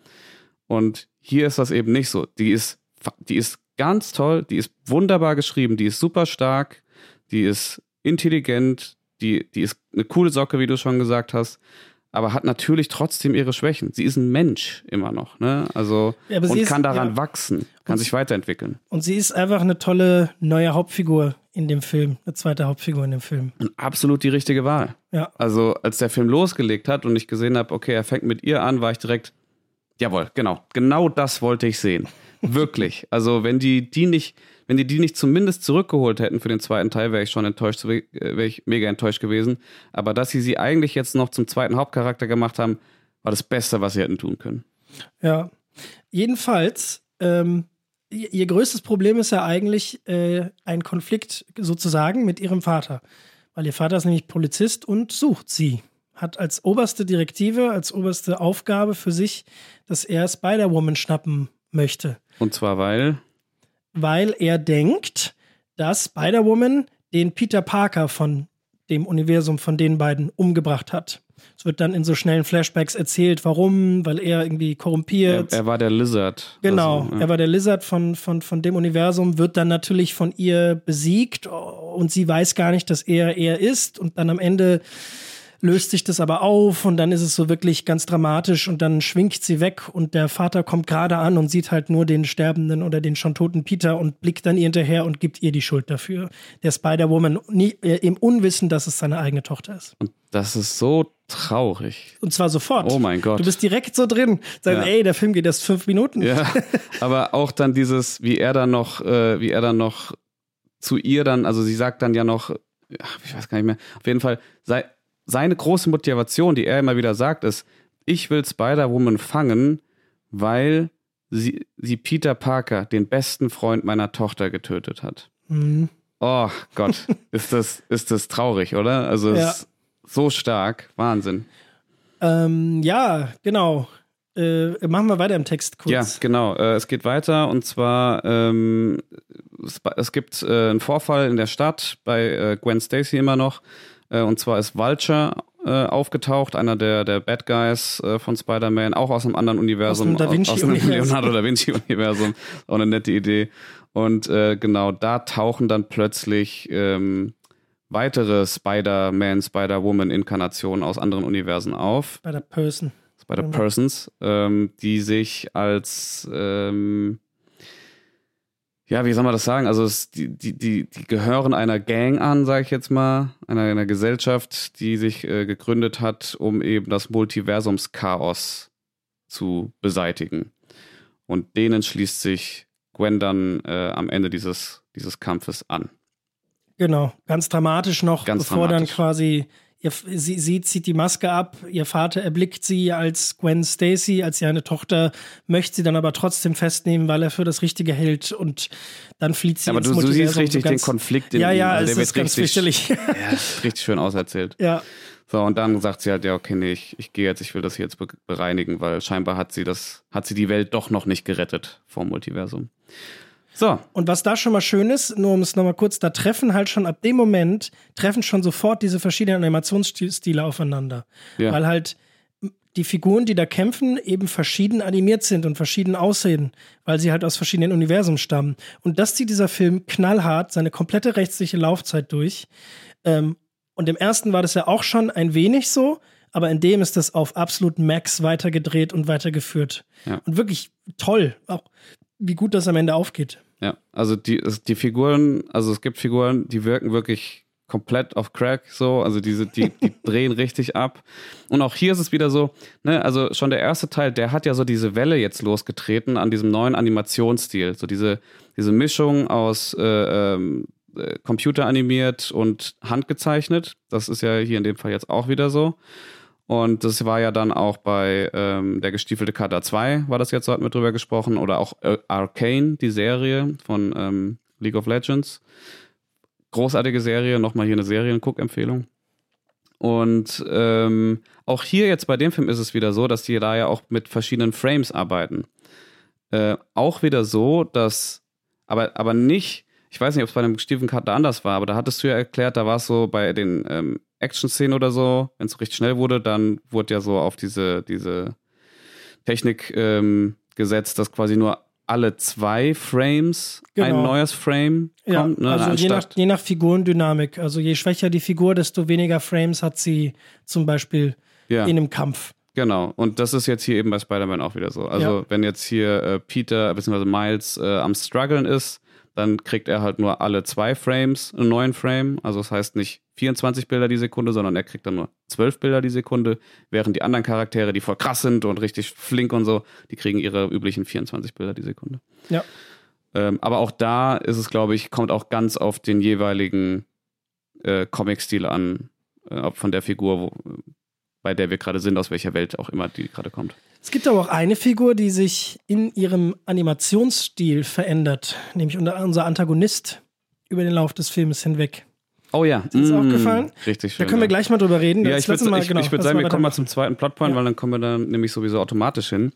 Und hier ist das eben nicht so. Die ist, die ist ganz toll, die ist wunderbar geschrieben, die ist super stark, die ist intelligent, die, die ist eine coole Socke, wie du schon gesagt hast aber hat natürlich trotzdem ihre Schwächen. Sie ist ein Mensch immer noch, ne? Also ja, und ist, kann daran ja. wachsen, kann und sich weiterentwickeln. Und sie ist einfach eine tolle neue Hauptfigur in dem Film, eine zweite Hauptfigur in dem Film. Und absolut die richtige Wahl. Ja. Also als der Film losgelegt hat und ich gesehen habe, okay, er fängt mit ihr an, war ich direkt, jawohl, genau, genau das wollte ich sehen. Wirklich. Also wenn die die nicht wenn die die nicht zumindest zurückgeholt hätten für den zweiten Teil, wäre ich schon enttäuscht, äh, wäre ich mega enttäuscht gewesen. Aber dass sie sie eigentlich jetzt noch zum zweiten Hauptcharakter gemacht haben, war das Beste, was sie hätten tun können. Ja. Jedenfalls, ähm, ihr größtes Problem ist ja eigentlich äh, ein Konflikt sozusagen mit ihrem Vater. Weil ihr Vater ist nämlich Polizist und sucht sie. Hat als oberste Direktive, als oberste Aufgabe für sich, dass er Spider-Woman schnappen möchte. Und zwar weil? Weil er denkt, dass Spider-Woman den Peter Parker von dem Universum von den beiden umgebracht hat. Es wird dann in so schnellen Flashbacks erzählt, warum, weil er irgendwie korrumpiert. Er, er war der Lizard. Genau, also, ja. er war der Lizard von, von, von dem Universum, wird dann natürlich von ihr besiegt und sie weiß gar nicht, dass er er ist und dann am Ende löst sich das aber auf und dann ist es so wirklich ganz dramatisch und dann schwingt sie weg und der Vater kommt gerade an und sieht halt nur den sterbenden oder den schon toten Peter und blickt dann ihr hinterher und gibt ihr die Schuld dafür. Der Spider-Woman äh, im Unwissen, dass es seine eigene Tochter ist. Und das ist so traurig. Und zwar sofort. Oh mein Gott. Du bist direkt so drin. Sagen, Ja. ey, der Film geht erst fünf Minuten. Ja, aber auch dann dieses, wie er dann noch, äh, wie er dann noch zu ihr dann, also sie sagt dann ja noch, ach, ich weiß gar nicht mehr, auf jeden Fall, sei, seine große Motivation, die er immer wieder sagt, ist, ich will Spider-Woman fangen, weil sie, sie Peter Parker, den besten Freund meiner Tochter, getötet hat. Mhm. Oh Gott, ist das, ist das traurig, oder? Also es Ja. ist so stark, Wahnsinn. Ähm, ja, genau. Äh, machen wir weiter im Text kurz. Ja, genau. Äh, es geht weiter und zwar ähm, es, es gibt äh, einen Vorfall in der Stadt bei äh, Gwen Stacy immer noch. Äh, und zwar ist Vulture äh, aufgetaucht, einer der, der Bad Guys äh, von Spider-Man, auch aus einem anderen Universum. Aus dem Da Vinci aus, aus dem Universum. Leonardo da Vinci-Universum. Auch eine nette Idee. Und äh, genau da tauchen dann plötzlich ähm, weitere Spider-Man, Spider-Woman-Inkarnationen aus anderen Universen auf. Bei der Person. Spider-Persons, ähm, die sich als, ähm, ja, wie soll man das sagen? Also es, die, die, die, die gehören einer Gang an, sage ich jetzt mal, einer, einer Gesellschaft, die sich äh, gegründet hat, um eben das Multiversumschaos zu beseitigen. Und denen schließt sich Gwen dann äh, am Ende dieses, dieses Kampfes an. Genau, ganz dramatisch noch, Ganz bevor dramatisch. dann quasi ihr, sie, sie zieht die Maske ab, ihr Vater erblickt sie als Gwen Stacy, als seine Tochter, möchte sie dann aber trotzdem festnehmen, weil er für das Richtige hält und dann flieht sie Aber ins du, du siehst richtig so den Konflikt in Ja, ja, Also es ist ganz richtig, ja, richtig schön auserzählt. ja, So, und dann sagt sie halt, ja, okay, nee, ich, ich gehe jetzt, ich will das hier jetzt be bereinigen, weil scheinbar hat sie das, hat sie die Welt doch noch nicht gerettet vom Multiversum. So, Und was da schon mal schön ist, nur um es nochmal kurz, da treffen halt schon ab dem Moment, treffen schon sofort diese verschiedenen Animationsstile aufeinander. Ja. Weil halt die Figuren, die da kämpfen, eben verschieden animiert sind und verschieden aussehen, weil sie halt aus verschiedenen Universen stammen. Und das zieht dieser Film knallhart seine komplette rechtliche Laufzeit durch. Ähm, und im ersten war das ja auch schon ein wenig so, aber in dem ist das auf absolut Max weitergedreht und weitergeführt. Ja. Und wirklich toll, auch wie gut das am Ende aufgeht. Ja, also die, die Figuren, also es gibt Figuren, die wirken wirklich komplett auf Crack, so, also diese, die, die drehen richtig ab. Und auch hier ist es wieder so, ne, also schon der erste Teil, der hat ja so diese Welle jetzt losgetreten an diesem neuen Animationsstil, so diese, diese Mischung aus äh, ähm, äh, computeranimiert und handgezeichnet. Das ist ja hier in dem Fall jetzt auch wieder so. Und das war ja dann auch bei ähm, der gestiefelte Kater 2, war das jetzt, so hatten wir drüber gesprochen, oder auch äh, Arcane, die Serie von ähm, League of Legends. Großartige Serie, nochmal hier eine Serien-Guck-Empfehlung. Und ähm, auch hier jetzt bei dem Film ist es wieder so, dass die da ja auch mit verschiedenen Frames arbeiten. Äh, auch wieder so, dass, aber, aber nicht, ich weiß nicht, ob es bei dem Stephen Cutter anders war, aber da hattest du ja erklärt, da war es so bei den ähm, Action-Szenen oder so, wenn es richtig schnell wurde, dann wurde ja so auf diese, diese Technik ähm, gesetzt, dass quasi nur alle zwei Frames ein Genau. neues Frame Ja, kommt. ne, also je nach, je nach Figurendynamik. Also je schwächer die Figur, desto weniger Frames hat sie zum Beispiel ja. in einem Kampf. Genau, und das ist jetzt hier eben bei Spider-Man auch wieder so. Also, Ja. wenn jetzt hier äh, Peter bzw. Miles äh, am struggeln ist, dann kriegt er halt nur alle zwei Frames einen neuen Frame. Also, das heißt nicht 24 Bilder die Sekunde, sondern er kriegt dann nur 12 Bilder die Sekunde, während die anderen Charaktere, die voll krass sind und richtig flink und so, die kriegen ihre üblichen 24 Bilder die Sekunde. Ja. Ähm, aber auch da ist es, glaube ich, kommt auch ganz auf den jeweiligen äh, Comic-Stil an, äh, ob von der Figur, wo, bei der wir gerade sind, aus welcher Welt auch immer die gerade kommt. Es gibt aber auch eine Figur, die sich in ihrem Animationsstil verändert, nämlich unser, Antagonist über den Lauf des Films hinweg. Oh ja. Ist dir aufgefallen? Richtig schön. Da können wir ja. gleich mal drüber reden. Ja, ich würde genau, würd sagen, wir kommen mal zum zweiten Plotpoint, Ja. weil dann kommen wir dann nämlich sowieso automatisch hin.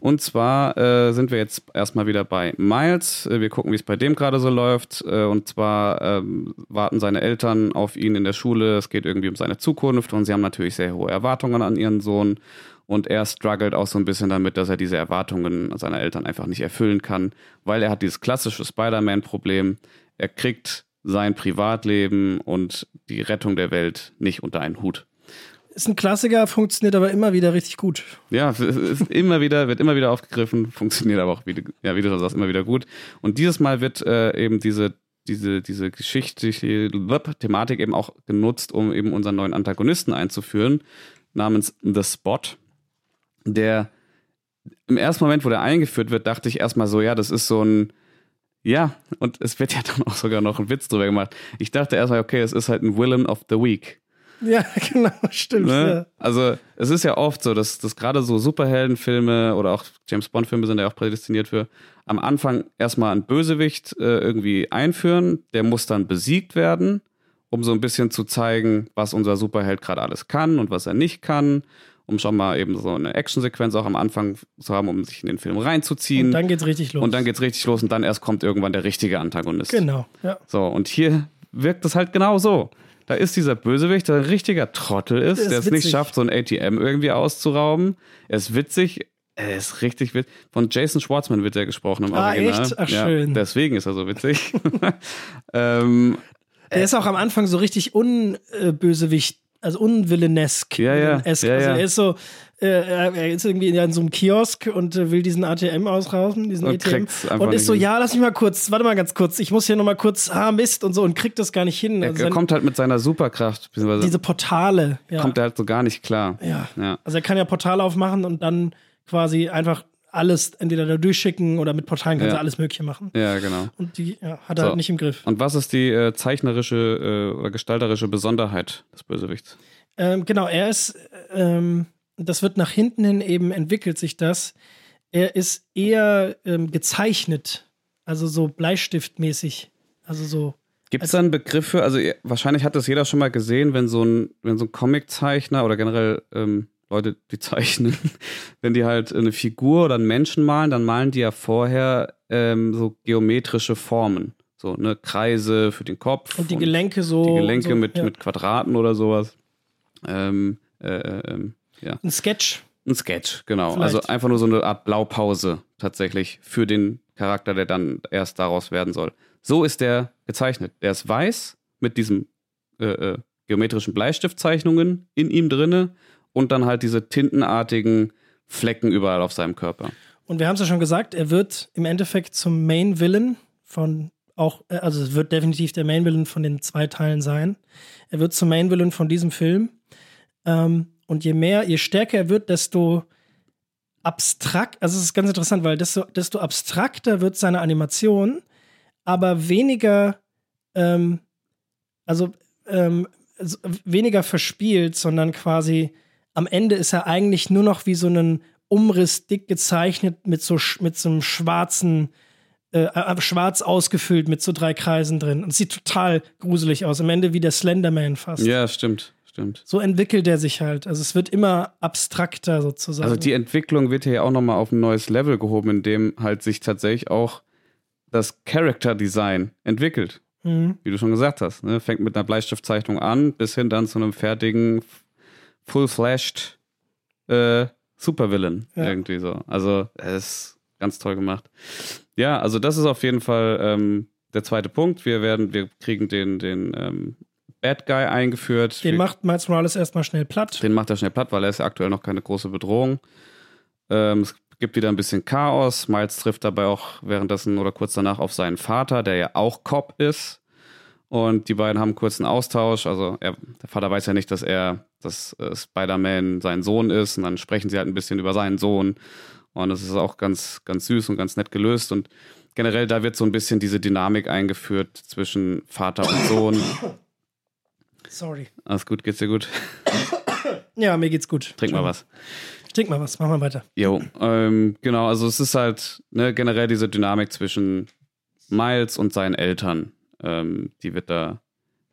Und zwar äh, sind wir jetzt erstmal wieder bei Miles. Äh, Wir gucken, wie es bei dem gerade so läuft. Äh, und zwar ähm, warten seine Eltern auf ihn in der Schule. Es geht irgendwie um seine Zukunft und sie haben natürlich sehr hohe Erwartungen an ihren Sohn. Und er struggelt auch so ein bisschen damit, dass er diese Erwartungen seiner Eltern einfach nicht erfüllen kann, weil er hat dieses klassische Spider-Man-Problem. Er kriegt sein Privatleben und die Rettung der Welt nicht unter einen Hut. Ist ein Klassiker, funktioniert aber immer wieder richtig gut. Ja, immer wieder, wird immer wieder aufgegriffen, funktioniert aber auch wieder, ja, wie du schon sagst, immer wieder gut. Und dieses Mal wird äh, eben diese, diese, diese geschichtliche Thematik eben auch genutzt, um eben unseren neuen Antagonisten einzuführen, namens The Spot, der im ersten Moment, wo der eingeführt wird, dachte ich erstmal so, ja, das ist so ein, ja, und es wird ja dann auch sogar noch ein Witz drüber gemacht. Ich dachte erstmal, okay, es ist halt ein Villain of the Week. Ja, genau, stimmt. Ne? Ja. Also es ist ja oft so, dass, dass gerade so Superheldenfilme oder auch James Bond-Filme sind ja auch prädestiniert für, am Anfang erstmal einen Bösewicht äh, irgendwie einführen, der muss dann besiegt werden, um so ein bisschen zu zeigen, was unser Superheld gerade alles kann und was er nicht kann, um schon mal eben so eine Actionsequenz auch am Anfang zu haben, um sich in den Film reinzuziehen. Und dann geht's richtig los. Und dann geht's richtig los und dann erst kommt irgendwann der richtige Antagonist. Genau, ja. So, und hier wirkt es halt genau so. Da ist dieser Bösewicht, der ein richtiger Trottel ist, Der ist der es nicht schafft, so ein ATM irgendwie auszurauben. Er ist witzig, er ist richtig witzig. Von Jason Schwartzman wird er gesprochen im Ah, Original. echt? Ach, ja, schön. Deswegen ist er so witzig. ähm, Der ist auch am Anfang so richtig unbösewicht, also unvillenesk. Ja, ja, also er ist so, äh, er ist irgendwie in so einem Kiosk und äh, will diesen ATM ausraufen, diesen Und ATM. Und ist so, hin. ja, lass mich mal kurz, warte mal ganz kurz, ich muss hier nochmal kurz, ah, Mist und so und kriegt das gar nicht hin. er, Also er sein- kommt halt mit seiner Superkraft, diese Portale, ja. kommt er halt so gar nicht klar. ja. Ja. Also er kann ja Portale aufmachen und dann quasi einfach alles entweder da durchschicken oder mit Portalen kann Ja. er alles Mögliche machen. Ja, genau. Und die ja, hat er So. halt nicht im Griff. Und was ist die äh, zeichnerische äh, oder gestalterische Besonderheit des Bösewichts? Ähm, genau, er ist, ähm, das wird nach hinten hin eben entwickelt sich das. Er ist eher ähm, gezeichnet, also so Bleistiftmäßig. Also so. Gibt es da einen Begriff für? Also wahrscheinlich hat das jeder schon mal gesehen, wenn so ein, wenn so ein Comiczeichner oder generell ähm, Leute, die zeichnen, wenn die halt eine Figur oder einen Menschen malen, dann malen die ja vorher ähm, so geometrische Formen. So, ne, Kreise für den Kopf. Und die Gelenke so. die Gelenke so, mit, ja. mit Quadraten oder sowas. Ähm, äh, äh, ähm, ja. Ein Sketch. Ein Sketch, genau. Vielleicht. Also einfach nur so eine Art Blaupause tatsächlich für den Charakter, der dann erst daraus werden soll. So ist der gezeichnet. Der ist weiß mit diesen äh, äh, geometrischen Bleistiftzeichnungen in ihm drinne und dann halt diese tintenartigen Flecken überall auf seinem Körper. Und wir haben es ja schon gesagt, er wird im Endeffekt zum Main Villain von auch, äh, also es wird definitiv der Main Villain von den zwei Teilen sein. Er wird zum Main Villain von diesem Film. Ähm, und je mehr, je stärker er wird, desto abstrakt, also es ist ganz interessant, weil desto, desto abstrakter wird seine Animation, aber weniger, ähm, also ähm, also weniger verspielt, sondern quasi am Ende ist er eigentlich nur noch wie so ein Umriss dick gezeichnet mit so mit so einem schwarzen äh, äh, schwarz ausgefüllt mit so drei Kreisen drin und sieht total gruselig aus. Am Ende wie der Slenderman fast. Ja, stimmt, stimmt. So entwickelt er sich halt. Also es wird immer abstrakter sozusagen. Also die Entwicklung wird hier ja auch nochmal auf ein neues Level gehoben, in dem halt sich tatsächlich auch das Character Design entwickelt. mhm. wie du schon gesagt hast, ne? fängt mit einer Bleistiftzeichnung an, bis hin dann zu einem fertigen, full-flashed äh, Supervillain Ja. irgendwie so. Also es ist ganz toll gemacht. Ja, also das ist auf jeden Fall ähm, der zweite Punkt. Wir werden, wir kriegen den, den ähm, Bad Guy eingeführt. Den wir, macht Miles Morales erstmal schnell platt. den macht er schnell platt, weil er ist ja aktuell noch keine große Bedrohung. Ähm, es gibt wieder ein bisschen Chaos. Miles trifft dabei auch währenddessen oder kurz danach auf seinen Vater, der ja auch Cop ist. Und die beiden haben kurz einen Austausch. Also er, der Vater weiß ja nicht, dass er, dass äh, Spider-Man sein Sohn ist. Und dann sprechen sie halt ein bisschen über seinen Sohn. Und das ist auch ganz, ganz süß und ganz nett gelöst. Und generell, da wird so ein bisschen diese Dynamik eingeführt zwischen Vater und Sohn. Sorry. Alles gut, geht's dir gut? Ja, mir geht's gut. Trink mal was. Trink mal was, mach mal weiter. Jo, ähm, genau, also es ist halt ne, generell diese Dynamik zwischen Miles und seinen Eltern, ähm, die wird da,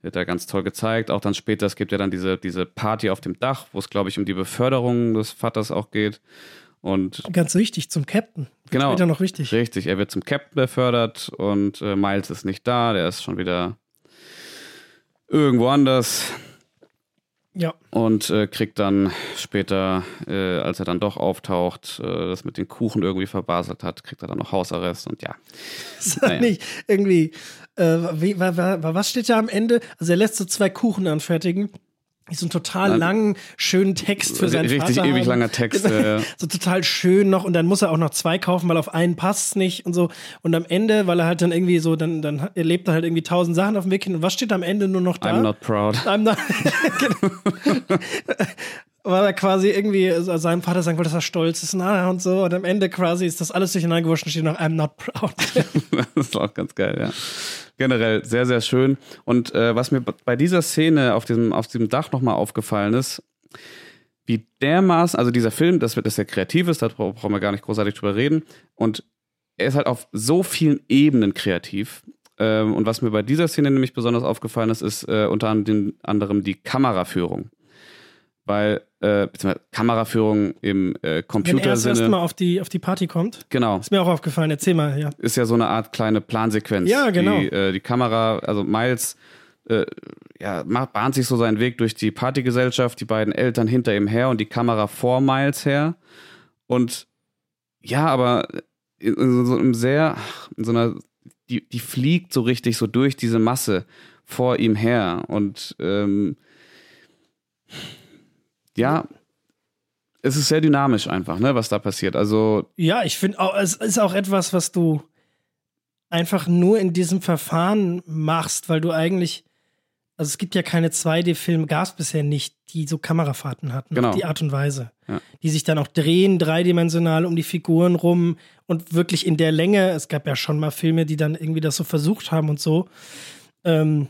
wird da ganz toll gezeigt. Auch dann später, es gibt ja dann diese, diese Party auf dem Dach, wo es, glaube ich, um die Beförderung des Vaters auch geht. Und Ganz wichtig zum Captain. Wird Genau. Später noch wichtig. richtig, er wird zum Captain befördert und äh, Miles ist nicht da, der ist schon wieder irgendwo anders. Ja. Und äh, kriegt dann später, äh, als er dann doch auftaucht, äh, das mit den Kuchen irgendwie verbaselt hat, kriegt er dann noch Hausarrest und ja. Ist Naja. nicht irgendwie. Äh, wie, wa, wa, wa, was steht da am Ende? Also er lässt so zwei Kuchen anfertigen so einen total dann, langen, schönen Text für seinen richtig Vater. Richtig ewig haben. langer Text. Genau. Ja. So total schön noch und dann muss er auch noch zwei kaufen, weil auf einen passt es nicht und so. Und am Ende, weil er halt dann irgendwie so, dann, dann erlebt er halt irgendwie tausend Sachen auf dem Weg hin. Und was steht am Ende nur noch da? I'm not proud. I'm not. genau. weil er quasi irgendwie seinem Vater sagen wollte, dass er stolz ist na, und so. Und am Ende quasi ist das alles durcheinander gewurscht und steht noch I'm not proud. das ist auch ganz geil, ja generell sehr, sehr schön. Und äh, was mir bei dieser Szene auf diesem, auf diesem Dach nochmal aufgefallen ist, wie dermaßen, also dieser Film, das wird das ja kreativ ist, da brauchen wir gar nicht großartig drüber reden. Und er ist halt auf so vielen Ebenen kreativ. Ähm, und was mir bei dieser Szene nämlich besonders aufgefallen ist, ist äh, unter anderem die Kameraführung weil äh, Kameraführung im äh, Computersinne. Wenn er das erste Mal auf die, auf die Party kommt. Genau. Ist mir auch aufgefallen, erzähl mal, ja. Ist ja so eine Art kleine Plansequenz. Ja, genau. Die, äh, die Kamera, also Miles, äh, ja, macht, bahnt sich so seinen Weg durch die Partygesellschaft, die beiden Eltern hinter ihm her und die Kamera vor Miles her. Und ja, aber in, in so einem sehr, in so einer, die, die fliegt so richtig so durch diese Masse vor ihm her und ähm, ja, es ist sehr dynamisch einfach, ne, was da passiert. Also ja, ich finde auch, es ist auch etwas, was du einfach nur in diesem Verfahren machst, weil du eigentlich, also es gibt ja keine 2D-Filme, gab es bisher nicht, die so Kamerafahrten hatten, genau. die Art und Weise, ja. die sich dann auch drehen, dreidimensional um die Figuren rum und wirklich in der Länge. Es gab ja schon mal Filme, die dann irgendwie das so versucht haben und so. Ähm,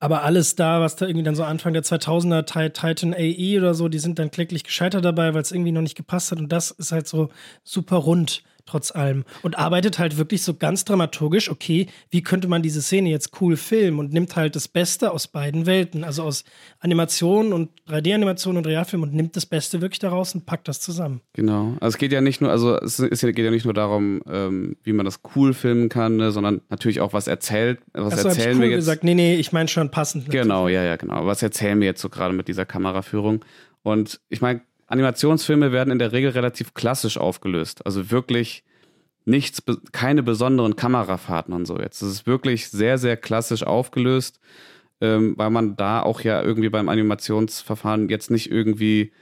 aber alles da, was da irgendwie dann so Anfang der 2000er Titan AE oder so, die sind dann kläglich gescheitert dabei, weil es irgendwie noch nicht gepasst hat. Und das ist halt so super rund trotz allem. Und arbeitet halt wirklich so ganz dramaturgisch, okay, wie könnte man diese Szene jetzt cool filmen und nimmt halt das Beste aus beiden Welten, also aus Animation und 3D-Animation und Realfilm und nimmt das Beste wirklich daraus und packt das zusammen. Genau. Also es geht ja nicht nur, also es geht ja nicht nur darum, ähm, wie man das cool filmen kann, ne, sondern natürlich auch, was erzählt, was Achso, erzählen cool wir jetzt. gesagt, nee, nee, ich meine schon passend. Natürlich. Genau, ja, ja, genau. Was erzählen wir jetzt so gerade mit dieser Kameraführung? Und ich meine, Animationsfilme werden in der Regel relativ klassisch aufgelöst. Also wirklich nichts, keine besonderen Kamerafahrten und so jetzt. Das ist wirklich sehr, sehr klassisch aufgelöst, ähm, weil man da auch ja irgendwie beim Animationsverfahren jetzt nicht irgendwie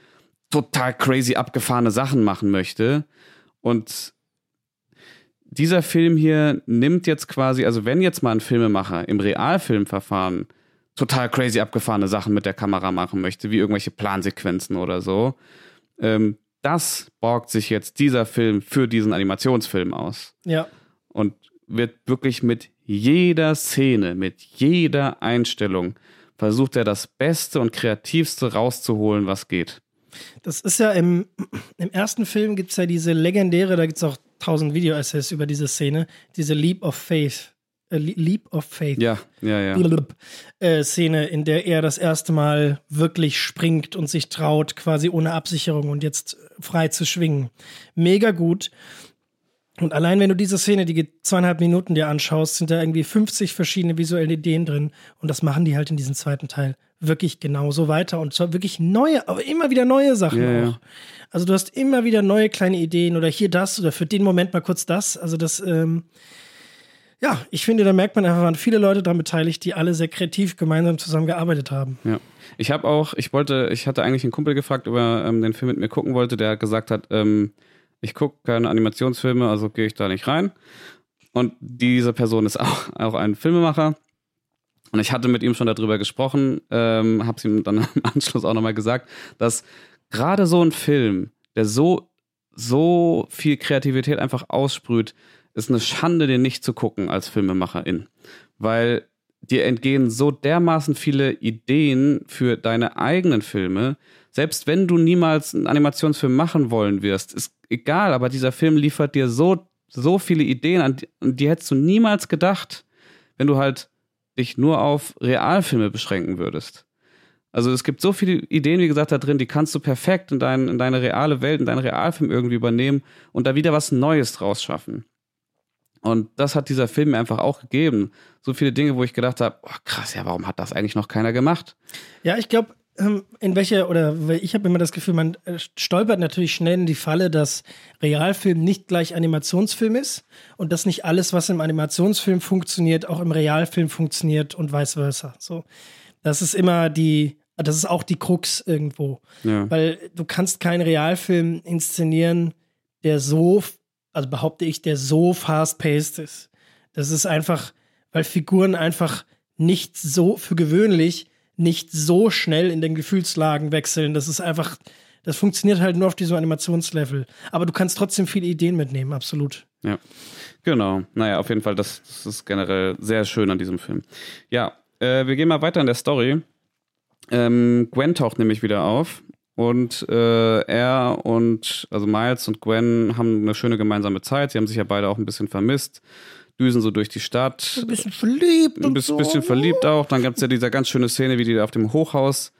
total crazy abgefahrene Sachen machen möchte. Und dieser Film hier nimmt jetzt quasi, also wenn jetzt mal ein Filmemacher im Realfilmverfahren total crazy abgefahrene Sachen mit der Kamera machen möchte, wie irgendwelche Plansequenzen oder so, ähm, das borgt sich jetzt dieser Film für diesen Animationsfilm aus. Ja. Und wird wirklich mit jeder Szene, mit jeder Einstellung versucht er das Beste und Kreativste rauszuholen, was geht. Das ist ja im, im ersten Film gibt es ja diese legendäre, da gibt es auch tausend Video-Essays über diese Szene, diese Leap of Faith. A Leap of Faith. Ja, ja, ja. Äh, Szene, in der er das erste Mal wirklich springt und sich traut, quasi ohne Absicherung und jetzt frei zu schwingen. Mega gut. Und allein wenn du diese Szene, die zweieinhalb Minuten dir anschaust, sind da irgendwie 50 verschiedene visuelle Ideen drin. Und das machen die halt in diesem zweiten Teil wirklich genauso weiter. Und zwar wirklich neue, aber immer wieder neue Sachen ja, auch. Ja. Also du hast immer wieder neue kleine Ideen oder hier das oder für den Moment mal kurz das. Also das, ähm, ja, ich finde, da merkt man einfach, waren viele Leute daran beteiligt, die alle sehr kreativ gemeinsam zusammengearbeitet haben. Ja. Ich habe auch, ich wollte, ich hatte eigentlich einen Kumpel gefragt, ob er ähm, den Film mit mir gucken wollte, der gesagt hat, ähm, ich gucke keine Animationsfilme, also gehe ich da nicht rein. Und diese Person ist auch, auch ein Filmemacher. Und ich hatte mit ihm schon darüber gesprochen, ähm, habe es ihm dann im Anschluss auch nochmal gesagt, dass gerade so ein Film, der so, so viel Kreativität einfach aussprüht, ist eine Schande, den nicht zu gucken als Filmemacherin. Weil dir entgehen so dermaßen viele Ideen für deine eigenen Filme. Selbst wenn du niemals einen Animationsfilm machen wollen wirst, ist egal, aber dieser Film liefert dir so, so viele Ideen, an die, an die hättest du niemals gedacht, wenn du halt dich nur auf Realfilme beschränken würdest. Also es gibt so viele Ideen, wie gesagt, da drin, die kannst du perfekt in, dein, in deine reale Welt, in deinen Realfilm irgendwie übernehmen und da wieder was Neues draus schaffen. Und das hat dieser Film mir einfach auch gegeben. So viele Dinge, wo ich gedacht habe, oh, krass, ja, warum hat das eigentlich noch keiner gemacht? Ja, ich glaube, ähm, in welcher, oder ich habe immer das Gefühl, man äh, stolpert natürlich schnell in die Falle, dass Realfilm nicht gleich Animationsfilm ist und dass nicht alles, was im Animationsfilm funktioniert, auch im Realfilm funktioniert und vice versa. So. Das ist immer die Das ist auch die Krux irgendwo. Ja. Weil du kannst keinen Realfilm inszenieren, der so, also behaupte ich, der so fast-paced ist. Das ist einfach, weil Figuren einfach nicht so, für gewöhnlich, nicht so schnell in den Gefühlslagen wechseln. Das ist einfach, das funktioniert halt nur auf diesem Animationslevel. Aber du kannst trotzdem viele Ideen mitnehmen, absolut. Ja, genau. Naja, auf jeden Fall, das, das ist generell sehr schön an diesem Film. Ja, äh, wir gehen mal weiter in der Story. Ähm, Gwen taucht nämlich wieder auf und äh, er und, also Miles und Gwen haben eine schöne gemeinsame Zeit. Sie haben sich ja beide auch ein bisschen vermisst, düsen so durch die Stadt. Ein bisschen verliebt. Ein bisschen, bisschen verliebt auch. Dann gab es ja diese ganz schöne Szene, wie die da auf dem Hochhaus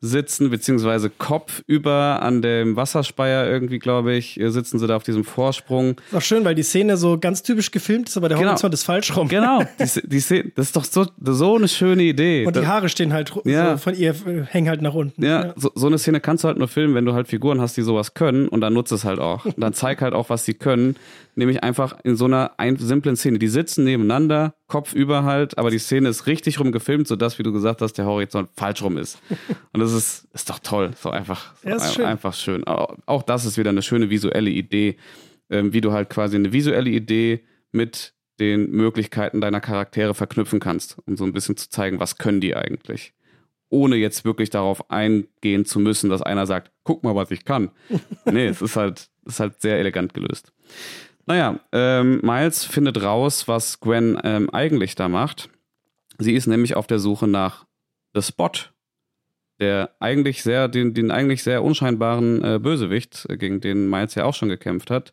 sitzen, beziehungsweise kopfüber an dem Wasserspeier irgendwie, glaube ich, äh, sitzen sie da auf diesem Vorsprung. Ist auch schön, weil die Szene so ganz typisch gefilmt ist, aber der Genau. Horizont ist falsch rum. Genau, die, die Szene, das ist doch so, so eine schöne Idee. Und die Haare stehen halt Ja. so von ihr, äh, hängen halt nach unten. Ja, so, so eine Szene kannst du halt nur filmen, wenn du halt Figuren hast, die sowas können und dann nutzt es halt auch. Und dann zeig halt auch, was sie können. Nämlich einfach in so einer ein, simplen Szene. Die sitzen nebeneinander, Kopf über halt, aber die Szene ist richtig rum gefilmt, sodass, wie du gesagt hast, der Horizont falsch rum ist. Und das ist, ist doch toll. So einfach, so Ja, ein- schön. einfach schön. Auch, auch das ist wieder eine schöne visuelle Idee, ähm, wie du halt quasi eine visuelle Idee mit den Möglichkeiten deiner Charaktere verknüpfen kannst, um so ein bisschen zu zeigen, was können die eigentlich ohne jetzt wirklich darauf eingehen zu müssen, dass einer sagt, guck mal, was ich kann. nee, es ist halt, es ist halt sehr elegant gelöst. Naja, ähm, Miles findet raus, was Gwen ähm, eigentlich da macht. Sie ist nämlich auf der Suche nach The Spot, der eigentlich sehr, den, den eigentlich sehr unscheinbaren äh, Bösewicht, äh, gegen den Miles ja auch schon gekämpft hat.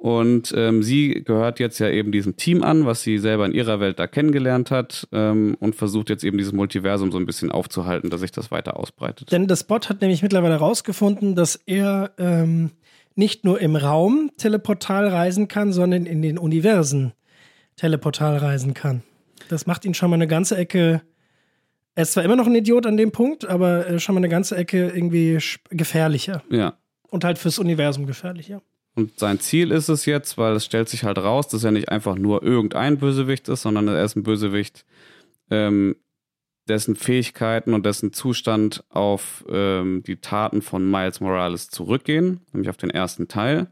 Und ähm, sie gehört jetzt ja eben diesem Team an, was sie selber in ihrer Welt da kennengelernt hat ähm, und versucht jetzt eben dieses Multiversum so ein bisschen aufzuhalten, dass sich das weiter ausbreitet. Denn das Bot hat nämlich mittlerweile herausgefunden, dass er ähm, nicht nur im Raum teleportal reisen kann, sondern in den Universen teleportal reisen kann. Das macht ihn schon mal eine ganze Ecke. Er ist zwar immer noch ein Idiot an dem Punkt, aber äh, schon mal eine ganze Ecke irgendwie gefährlicher. Ja. Und halt fürs Universum gefährlicher. Und sein Ziel ist es jetzt, weil es stellt sich halt raus, dass er nicht einfach nur irgendein Bösewicht ist, sondern er ist ein Bösewicht, ähm, dessen Fähigkeiten und dessen Zustand auf ähm, die Taten von Miles Morales zurückgehen, nämlich auf den ersten Teil.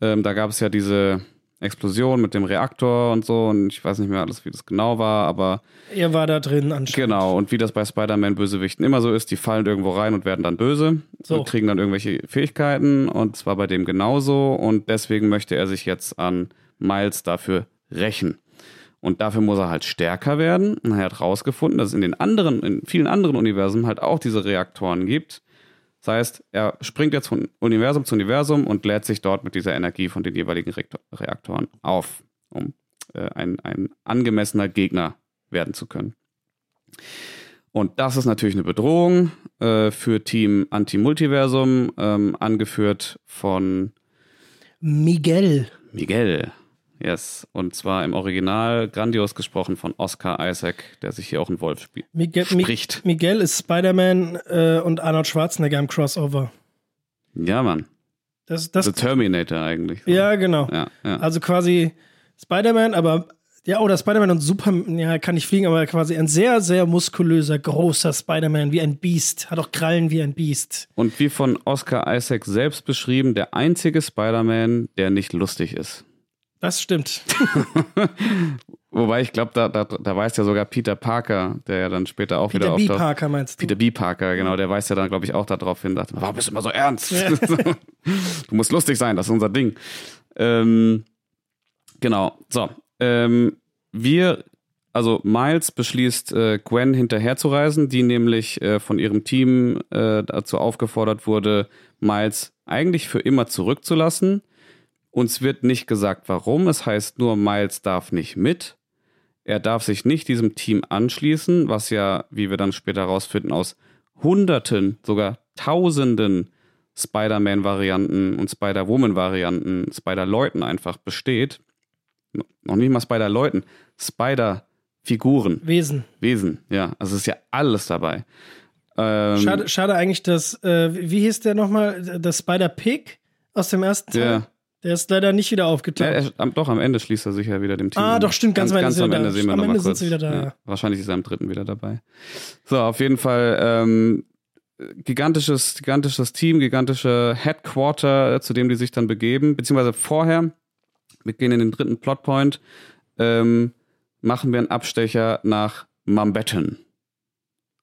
Ähm, da gab es ja diese Explosion mit dem Reaktor und so und ich weiß nicht mehr alles, wie das genau war, aber Er war da drin anscheinend. Genau, und wie das bei Spider-Man-Bösewichten immer so ist, die fallen irgendwo rein und werden dann böse So. und kriegen dann irgendwelche Fähigkeiten und zwar bei dem genauso und deswegen möchte er sich jetzt an Miles dafür rächen. Und dafür muss er halt stärker werden. Und er hat rausgefunden, dass es in den anderen, in vielen anderen Universen halt auch diese Reaktoren gibt. Das heißt, er springt jetzt von Universum zu Universum und lädt sich dort mit dieser Energie von den jeweiligen Reaktor- Reaktoren auf, um äh, ein, ein angemessener Gegner werden zu können. Und das ist natürlich eine Bedrohung äh, für Team Anti-Multiversum, ähm, angeführt von Miguel. Miguel. Yes. Und zwar im Original grandios gesprochen von Oscar Isaac, der sich hier auch in Wolf spielt. Miguel, Mi- Spricht. Miguel ist Spider-Man äh, und Arnold Schwarzenegger im Crossover. Ja, Mann. Das, das, The Terminator eigentlich. ja, genau. Ja, ja. Also quasi Spider-Man, aber ja, oder Spider-Man und Superman, ja, kann nicht fliegen, aber quasi ein sehr, sehr muskulöser, großer Spider-Man, wie ein Biest. Hat auch Krallen wie ein Biest. Und wie von Oscar Isaac selbst beschrieben, der einzige Spider-Man, der nicht lustig ist. Das stimmt. Wobei ich glaube, da, da, da weiß ja sogar Peter Parker, der ja dann später auch Peter wieder B. auftaucht. Parker meinst du? Peter B. Parker, genau, der weist ja dann, glaube ich, auch darauf hin, dachte, warum bist du immer so ernst? du musst lustig sein, das ist unser Ding. Ähm, genau, so. Ähm, wir, also Miles beschließt, äh, Gwen hinterherzureisen, die nämlich äh, von ihrem Team äh, dazu aufgefordert wurde, Miles eigentlich für immer zurückzulassen. Uns wird nicht gesagt, warum. Es heißt nur, Miles darf nicht mit. Er darf sich nicht diesem Team anschließen, was ja, wie wir dann später herausfinden, aus Hunderten, sogar Tausenden Spider-Man-Varianten und Spider-Woman-Varianten, Spider-Leuten einfach besteht. Noch nicht mal Spider-Leuten, Spider-Figuren, Wesen. Wesen, ja. Also es ist ja alles dabei. Ähm, Schade, schade eigentlich, dass, äh, wie hieß der nochmal? Der Spider-Pig aus dem ersten Teil? Ja. Der ist leider nicht wieder aufgetaucht. Ja, er, doch, am Ende schließt er sich ja wieder dem Team. Ah, doch, stimmt, ganz, ganz, ganz am Ende sehen wir Am noch Ende mal sind kurz. wieder da, ja. Wahrscheinlich ist er am dritten wieder dabei. So, auf jeden Fall ähm, gigantisches, gigantisches Team, gigantische Headquarter, zu dem die sich dann begeben, beziehungsweise vorher, wir gehen in den dritten Plotpoint, ähm, machen wir einen Abstecher nach Mumbattan.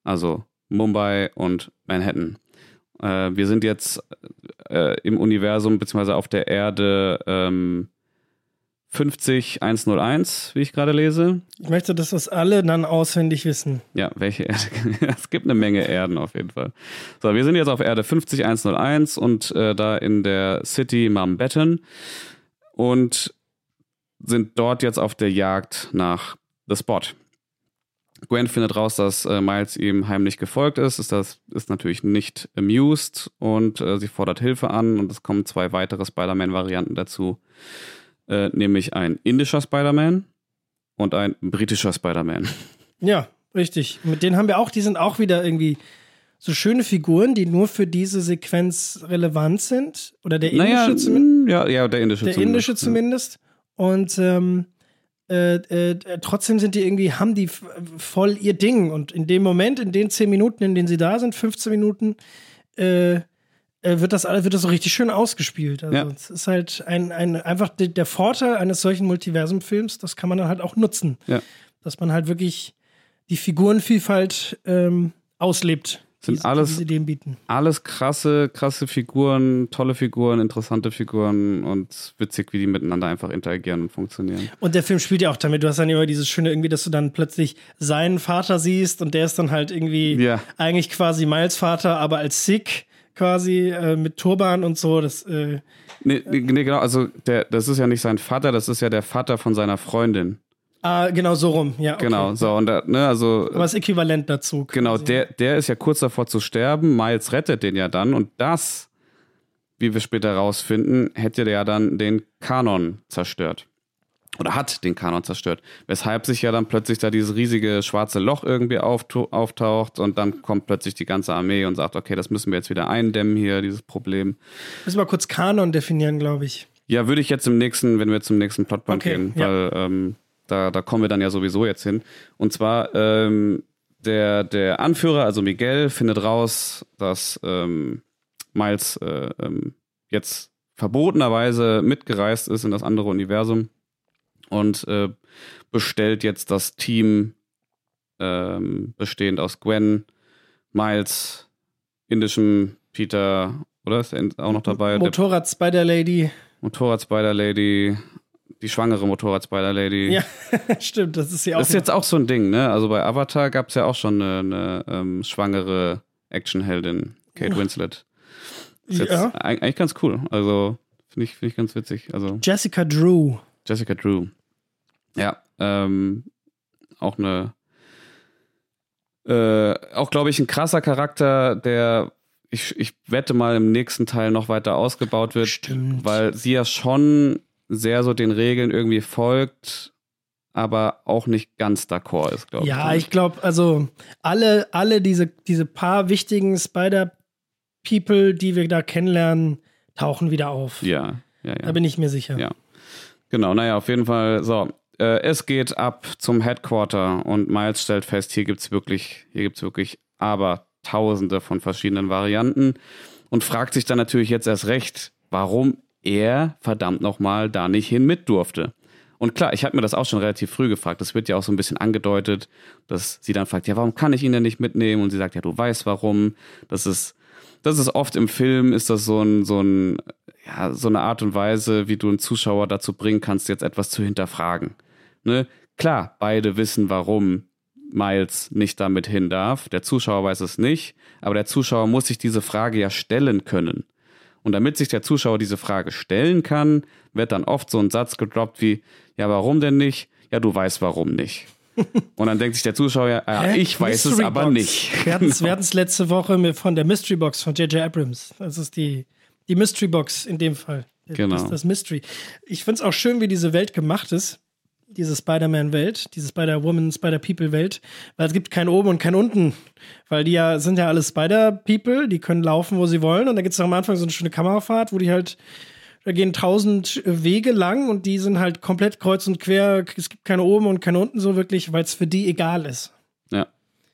Also Mumbai und Manhattan. Äh, wir sind jetzt äh, im Universum, beziehungsweise auf der Erde ähm, 50101, wie ich gerade lese. Ich möchte, dass das alle dann auswendig wissen. Ja, welche Erde? es gibt eine Menge Erden auf jeden Fall. So, wir sind jetzt auf Erde 50101 und äh, da in der City Mumbattan und sind dort jetzt auf der Jagd nach The Spot. Gwen findet raus, dass äh, Miles ihm heimlich gefolgt ist. Ist das ist natürlich nicht amused und äh, sie fordert Hilfe an und es kommen zwei weitere Spider-Man-Varianten dazu, äh, nämlich ein indischer Spider-Man und ein britischer Spider-Man. Ja, richtig. Mit denen haben wir auch, die sind auch wieder irgendwie so schöne Figuren, die nur für diese Sequenz relevant sind. Oder der indische Naja, zumindest. ja, ja, der indische Der zumindest. indische zumindest. Und ähm, äh, äh, trotzdem sind die irgendwie, haben die voll ihr Ding. Und in dem Moment, in den 10 Minuten, in denen sie da sind, 15 Minuten, äh, äh, wird das alles, wird das so richtig schön ausgespielt. Also Ja. es ist halt ein, ein einfach de- der Vorteil eines solchen Multiversumfilms, das kann man dann halt auch nutzen. Ja. Dass man halt wirklich die Figurenvielfalt ähm, auslebt. Sind die, alles- die. Alles krasse, krasse Figuren, tolle Figuren, interessante Figuren und witzig, wie die miteinander einfach interagieren und funktionieren. Und der Film spielt ja auch damit. Du hast dann immer dieses Schöne irgendwie, dass du dann plötzlich seinen Vater siehst und der ist dann halt irgendwie Ja. eigentlich quasi Miles Vater, aber als Sikh quasi äh, mit Turban und so. Das, äh, Nee, nee, nee, genau, also der, das ist ja nicht sein Vater, das ist ja der Vater von seiner Freundin. Ah, genau so rum. Ja, okay. Genau, so, und da, ne, also Aber das Äquivalent dazu. Genau, quasi. der, der ist ja kurz davor zu sterben. Miles rettet den ja dann. Und das, wie wir später rausfinden, hätte der ja dann den Kanon zerstört. Oder hat den Kanon zerstört. Weshalb sich ja dann plötzlich da dieses riesige schwarze Loch irgendwie auftaucht und dann kommt plötzlich die ganze Armee und sagt, okay, das müssen wir jetzt wieder eindämmen hier, dieses Problem. Müssen wir kurz Kanon definieren, glaube ich. Ja, würde ich jetzt im nächsten, wenn wir zum nächsten Plotpoint Okay, gehen, ja. weil ähm, da, da kommen wir dann ja sowieso jetzt hin. Und zwar ähm, der, der Anführer, also Miguel, findet raus, dass ähm, Miles äh, ähm, jetzt verbotenerweise mitgereist ist in das andere Universum und äh, bestellt jetzt das Team ähm, bestehend aus Gwen, Miles, indischem Peter, oder ist er auch noch dabei? Der Motorrad Spider Lady. Die schwangere Motorrad-Spider-Lady. Ja, stimmt, das ist ja auch. Das ist jetzt auch so ein Ding, ne? Also bei Avatar gab es ja auch schon eine, eine ähm, schwangere Actionheldin, Kate Winslet. Ist jetzt ja. eig- eigentlich ganz cool. Also finde ich, find ich ganz witzig. Also Jessica Drew. Jessica Drew. Ja, ähm, auch eine, äh, auch glaube ich ein krasser Charakter, der ich, ich wette mal im nächsten Teil noch weiter ausgebaut wird, Stimmt. weil sie ja schon sehr so den Regeln irgendwie folgt, aber auch nicht ganz d'accord ist, glaube Ja, ich. ich glaube, also alle, alle diese, diese paar wichtigen Spider-People, die wir da kennenlernen, tauchen wieder auf. Ja, ja, ja. Da bin ich mir sicher. Ja. Genau, naja, auf jeden Fall, so. Äh, es geht ab zum Headquarter und Miles stellt fest, hier gibt's wirklich, hier gibt's wirklich aber tausende von verschiedenen Varianten und fragt sich dann natürlich jetzt erst recht, warum er verdammt nochmal da nicht hin mit durfte. Und klar, ich habe mir das auch schon relativ früh gefragt. Das wird ja auch so ein bisschen angedeutet, dass sie dann fragt, ja, warum kann ich ihn denn nicht mitnehmen? Und sie sagt, ja, du weißt warum. Das ist, das ist oft im Film, ist das so ein, so ein, ja, so eine Art und Weise, wie du einen Zuschauer dazu bringen kannst, jetzt etwas zu hinterfragen. Ne? Klar, beide wissen, warum Miles nicht damit hin darf. Der Zuschauer weiß es nicht, aber der Zuschauer muss sich diese Frage ja stellen können. Und damit sich der Zuschauer diese Frage stellen kann, wird dann oft so ein Satz gedroppt wie, ja, warum denn nicht? Ja, du weißt warum nicht. Und dann denkt sich der Zuschauer, Hä? ich weiß es Mystery aber Box. nicht. Wir hatten es hatten's letzte Woche von der Mystery Box von J.J. Abrams. Das ist die, die Mystery Box in dem Fall. Genau. Das, das Mystery. Ich finde es auch schön, wie diese Welt gemacht ist. Diese Spider-Man-Welt, diese Spider-Woman, Spider-People-Welt, weil es gibt kein Oben und kein Unten. Weil die ja sind ja alle Spider-People, die können laufen, wo sie wollen. Und da gibt es am Anfang so eine schöne Kamerafahrt, wo die halt da gehen tausend Wege lang und die sind halt komplett kreuz und quer. Es gibt keine oben und keine unten so wirklich, weil es für die egal ist. Ja.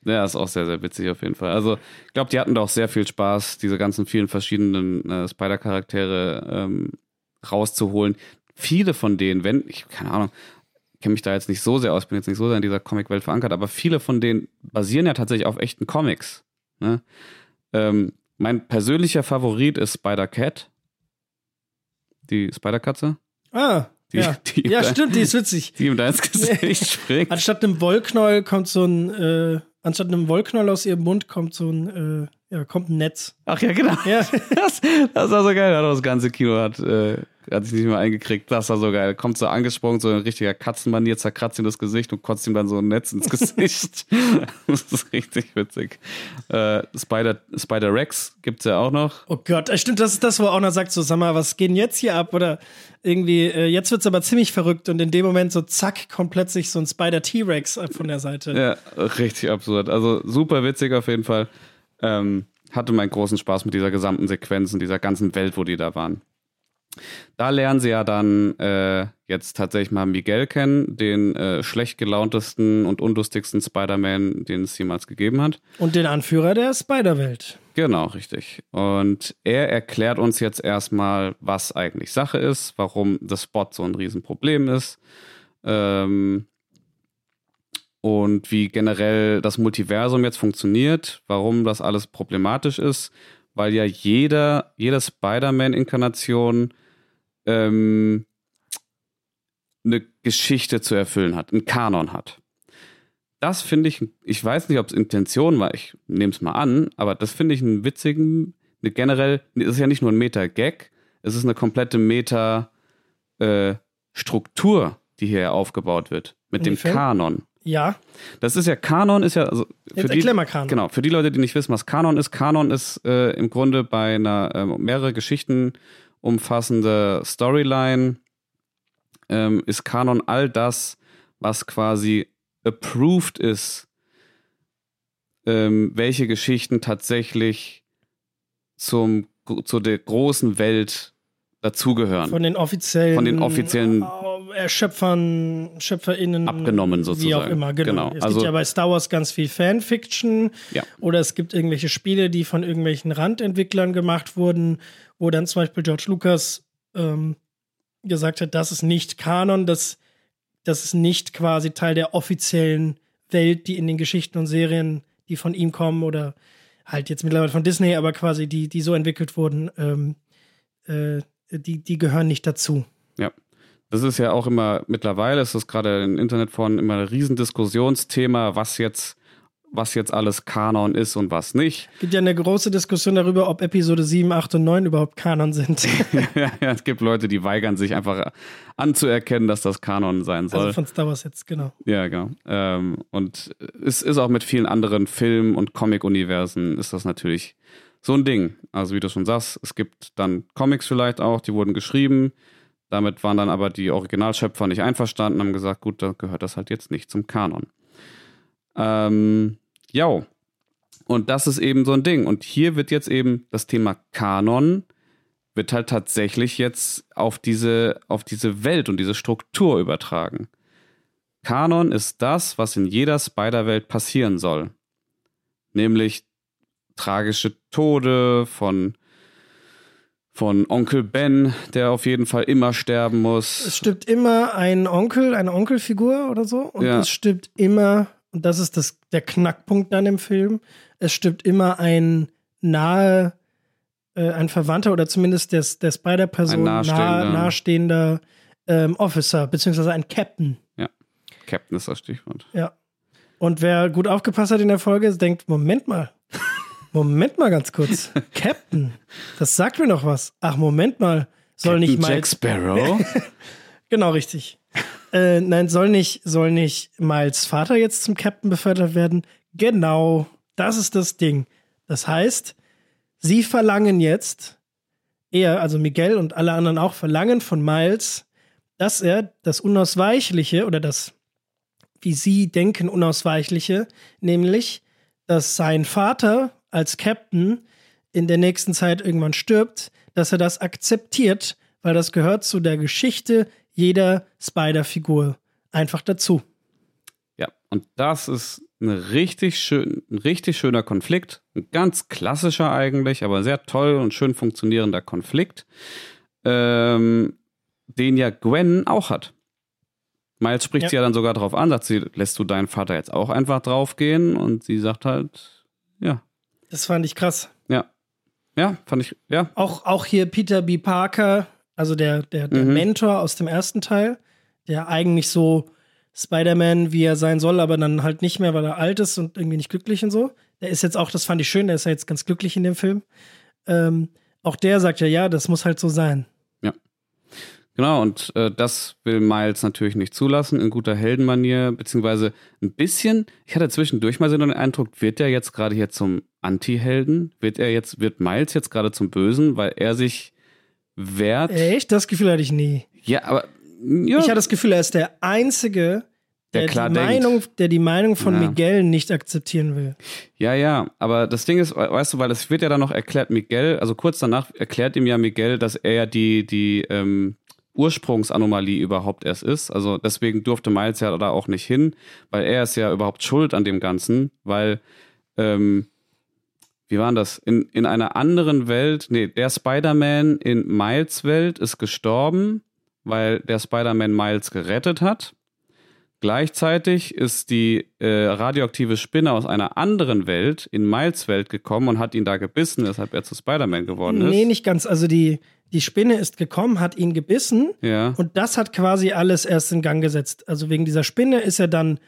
Ja, ist auch sehr, sehr witzig auf jeden Fall. Also, ich glaube, die hatten da auch sehr viel Spaß, diese ganzen vielen verschiedenen äh, Spider-Charaktere ähm, rauszuholen. Viele von denen, wenn, ich, keine Ahnung, kenne mich da jetzt nicht so sehr aus, bin jetzt nicht so sehr in dieser Comic-Welt verankert, aber viele von denen basieren ja tatsächlich auf echten Comics. Ne? Ähm, mein persönlicher Favorit ist Spider-Cat. Die Spider-Katze. Ah, Die, ja. die, ja, stimmt, die ist witzig. die ihm da ins Gesicht springt. Anstatt einem Wollknäuel kommt so ein, äh, anstatt einem Wollknäuel aus ihrem Mund kommt so ein, äh, ja, kommt ein Netz. Ach ja, genau. Ja. Das, das war so geil. Das ganze Kino hat, äh, hat sich nicht mehr eingekriegt. Das war so geil. Kommt so angesprungen, so ein richtiger Katzenmanier, zerkratzt ihm das Gesicht und kotzt ihm dann so ein Netz ins Gesicht. das ist richtig witzig. Äh, Spider, Spider Rex gibt's ja auch noch. Oh Gott, äh, stimmt, das ist das, wo auch noch sagt, so, sag mal, was geht denn jetzt hier ab? Oder irgendwie, äh, jetzt wird's aber ziemlich verrückt und in dem Moment so zack, kommt plötzlich so ein Spider T-Rex von der Seite. Ja, richtig absurd. Also super witzig auf jeden Fall. Ähm, hatte meinen großen Spaß mit dieser gesamten Sequenz und dieser ganzen Welt, wo die da waren. Da lernen sie ja dann äh, jetzt tatsächlich mal Miguel kennen, den äh, schlecht gelauntesten und unlustigsten Spider-Man, den es jemals gegeben hat. Und den Anführer der Spider-Welt. Genau, richtig. Und er erklärt uns jetzt erstmal, was eigentlich Sache ist, warum das Spot so ein Riesenproblem ist. Ähm, und wie generell das Multiversum jetzt funktioniert, warum das alles problematisch ist, weil ja jeder, jede Spider-Man-Inkarnation ähm, eine Geschichte zu erfüllen hat, einen Kanon hat. Das finde ich, ich weiß nicht, ob es Intention war, ich nehme es mal an, aber das finde ich einen witzigen, eine generell, es ist ja nicht nur ein Meta-Gag, es ist eine komplette Meta-Struktur, die hier aufgebaut wird, mit dem Kanon. Ja, Das ist ja Kanon, ist ja also für die, Kanon. Genau, für die Leute, die nicht wissen, was Kanon ist, Kanon ist äh, im Grunde bei einer ähm, mehrere Geschichten umfassende Storyline, ähm, ist Kanon all das, was quasi approved ist, ähm, welche Geschichten tatsächlich zum, zu der großen Welt dazugehören. Von den offiziellen, Von den offiziellen- äh, Schöpfern, SchöpferInnen. Abgenommen Wie sozusagen. auch immer, genau. Genau, Es also- gibt ja bei Star Wars ganz viel Fanfiction. Ja. Oder es gibt irgendwelche Spiele, die von irgendwelchen Randentwicklern gemacht wurden, wo dann zum Beispiel George Lucas ähm, gesagt hat, das ist nicht Kanon, das, das ist nicht quasi Teil der offiziellen Welt, die in den Geschichten und Serien, die von ihm kommen oder halt jetzt mittlerweile von Disney, aber quasi die, die so entwickelt wurden, ähm, äh, die, die gehören nicht dazu. Ja. Das ist ja auch immer, mittlerweile ist das gerade im Internet von immer ein Riesendiskussionsthema, was jetzt, was jetzt alles Kanon ist und was nicht. gibt ja eine große Diskussion darüber, ob Episode 7, 8 und 9 überhaupt Kanon sind. ja, ja, es gibt Leute, die weigern sich einfach anzuerkennen, dass das Kanon sein soll. Also von Star Wars jetzt, genau. ja, genau. Ähm, und es ist auch mit vielen anderen Film- und Comic-Universen ist das natürlich so ein Ding. Also wie du schon sagst, es gibt dann Comics vielleicht auch, die wurden geschrieben. Damit waren dann aber die Originalschöpfer nicht einverstanden, haben gesagt, gut, da gehört das halt jetzt nicht zum Kanon. Ähm, ja. Und das ist eben so ein Ding. Und hier wird jetzt eben das Thema Kanon wird halt tatsächlich jetzt auf diese, auf diese Welt und diese Struktur übertragen. Kanon ist das, was in jeder Spider-Welt passieren soll. Nämlich tragische Tode von, von Onkel Ben, der auf jeden Fall immer sterben muss. Es stirbt immer ein Onkel, eine Onkelfigur oder so. Und Ja. es stirbt immer, und das ist das, der Knackpunkt dann im Film, es stirbt immer ein nahe, äh, ein Verwandter oder zumindest der, der Spider-Person Ein nahe, nahestehender. nahestehender ähm, Officer, beziehungsweise ein Captain. Captain ist das Stichwort. Ja. Und wer gut aufgepasst hat in der Folge, denkt, Moment mal. Moment mal ganz kurz. Captain, das sagt mir noch was. Ach, Moment mal. Soll nicht mal. Jack Sparrow? Genau, richtig. Äh, nein, soll nicht, soll nicht Miles Vater jetzt zum Captain befördert werden? Genau, das ist das Ding. Das heißt, sie verlangen jetzt, er, also Miguel und alle anderen auch, verlangen von Miles, dass er das Unausweichliche oder das, wie sie denken, Unausweichliche, nämlich, dass sein Vater als Captain in der nächsten Zeit irgendwann stirbt, dass er das akzeptiert, weil das gehört zu der Geschichte jeder Spider-Figur einfach dazu. Ja, und das ist eine richtig schön, ein richtig schöner Konflikt. Ein ganz klassischer eigentlich, aber sehr toll und schön funktionierender Konflikt, ähm, den ja Gwen auch hat. Miles spricht ja. sie ja dann sogar darauf an, sagt sie, lässt du deinen Vater jetzt auch einfach draufgehen? Und sie sagt halt, ja. Das fand ich krass. Ja. Ja, fand ich, ja. Auch, auch hier Peter B. Parker, also der, der, der mhm. Mentor aus dem ersten Teil, der eigentlich so Spider-Man, wie er sein soll, aber dann halt nicht mehr, weil er alt ist und irgendwie nicht glücklich und so. Der ist jetzt auch, das fand ich schön, der ist ja jetzt ganz glücklich in dem Film. Ähm, auch der sagt ja, ja, das muss halt so sein. Genau, und äh, das will Miles natürlich nicht zulassen, in guter Heldenmanier, beziehungsweise ein bisschen, ich hatte zwischendurch mal so den Eindruck, wird er jetzt gerade hier zum Anti-Helden? Wird er jetzt, wird Miles jetzt gerade zum Bösen, weil er sich wehrt? Echt? Das Gefühl hatte ich nie. Ja, aber. Ja. Ich hatte das Gefühl, er ist der Einzige, der, der klar die denkt. Meinung, der die Meinung von ja. Miguel nicht akzeptieren will. Ja, ja, aber das Ding ist, weißt du, weil es wird ja dann noch erklärt, Miguel, also kurz danach erklärt ihm ja Miguel, dass er ja die, die, ähm, Ursprungsanomalie überhaupt erst ist. Also deswegen durfte Miles ja da auch nicht hin, weil er ist ja überhaupt schuld an dem Ganzen, weil, ähm, wie war das? In, in einer anderen Welt, nee, der Spider-Man in Miles Welt ist gestorben, weil der Spider-Man Miles gerettet hat. Gleichzeitig ist die äh, radioaktive Spinne aus einer anderen Welt in Miles Welt gekommen und hat ihn da gebissen, weshalb er zu Spider-Man geworden ist. Nee, nicht ganz. Also die, die Spinne ist gekommen, hat ihn gebissen ja. und das hat quasi alles erst in Gang gesetzt. Also wegen dieser Spinne ist er dann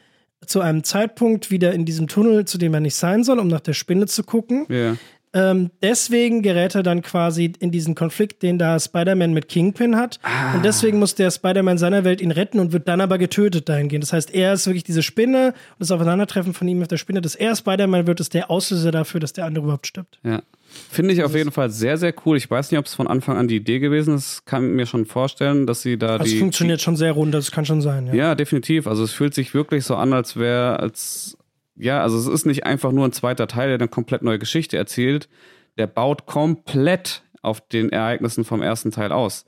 zu einem Zeitpunkt wieder in diesem Tunnel, zu dem er nicht sein soll, um nach der Spinne zu gucken. Ja. Ähm, deswegen gerät er dann quasi in diesen Konflikt, den da Spider-Man mit Kingpin hat. Ah. Und deswegen muss der Spider-Man seiner Welt ihn retten und wird dann aber getötet dahingehend. Das heißt, er ist wirklich diese Spinne und das Aufeinandertreffen von ihm mit der Spinne, dass er Spider-Man wird, ist der Auslöser dafür, dass der andere überhaupt stirbt. Ja. Finde ich auf jeden Fall sehr, sehr cool. Ich weiß nicht, ob es von Anfang an die Idee gewesen ist. Kann mir schon vorstellen, dass sie da also die. Funktioniert schon sehr rund, das kann schon sein. Ja. ja, definitiv. Also es fühlt sich wirklich so an, als wäre, als ja, also es ist nicht einfach nur ein zweiter Teil, der eine komplett neue Geschichte erzählt. Der baut komplett auf den Ereignissen vom ersten Teil aus,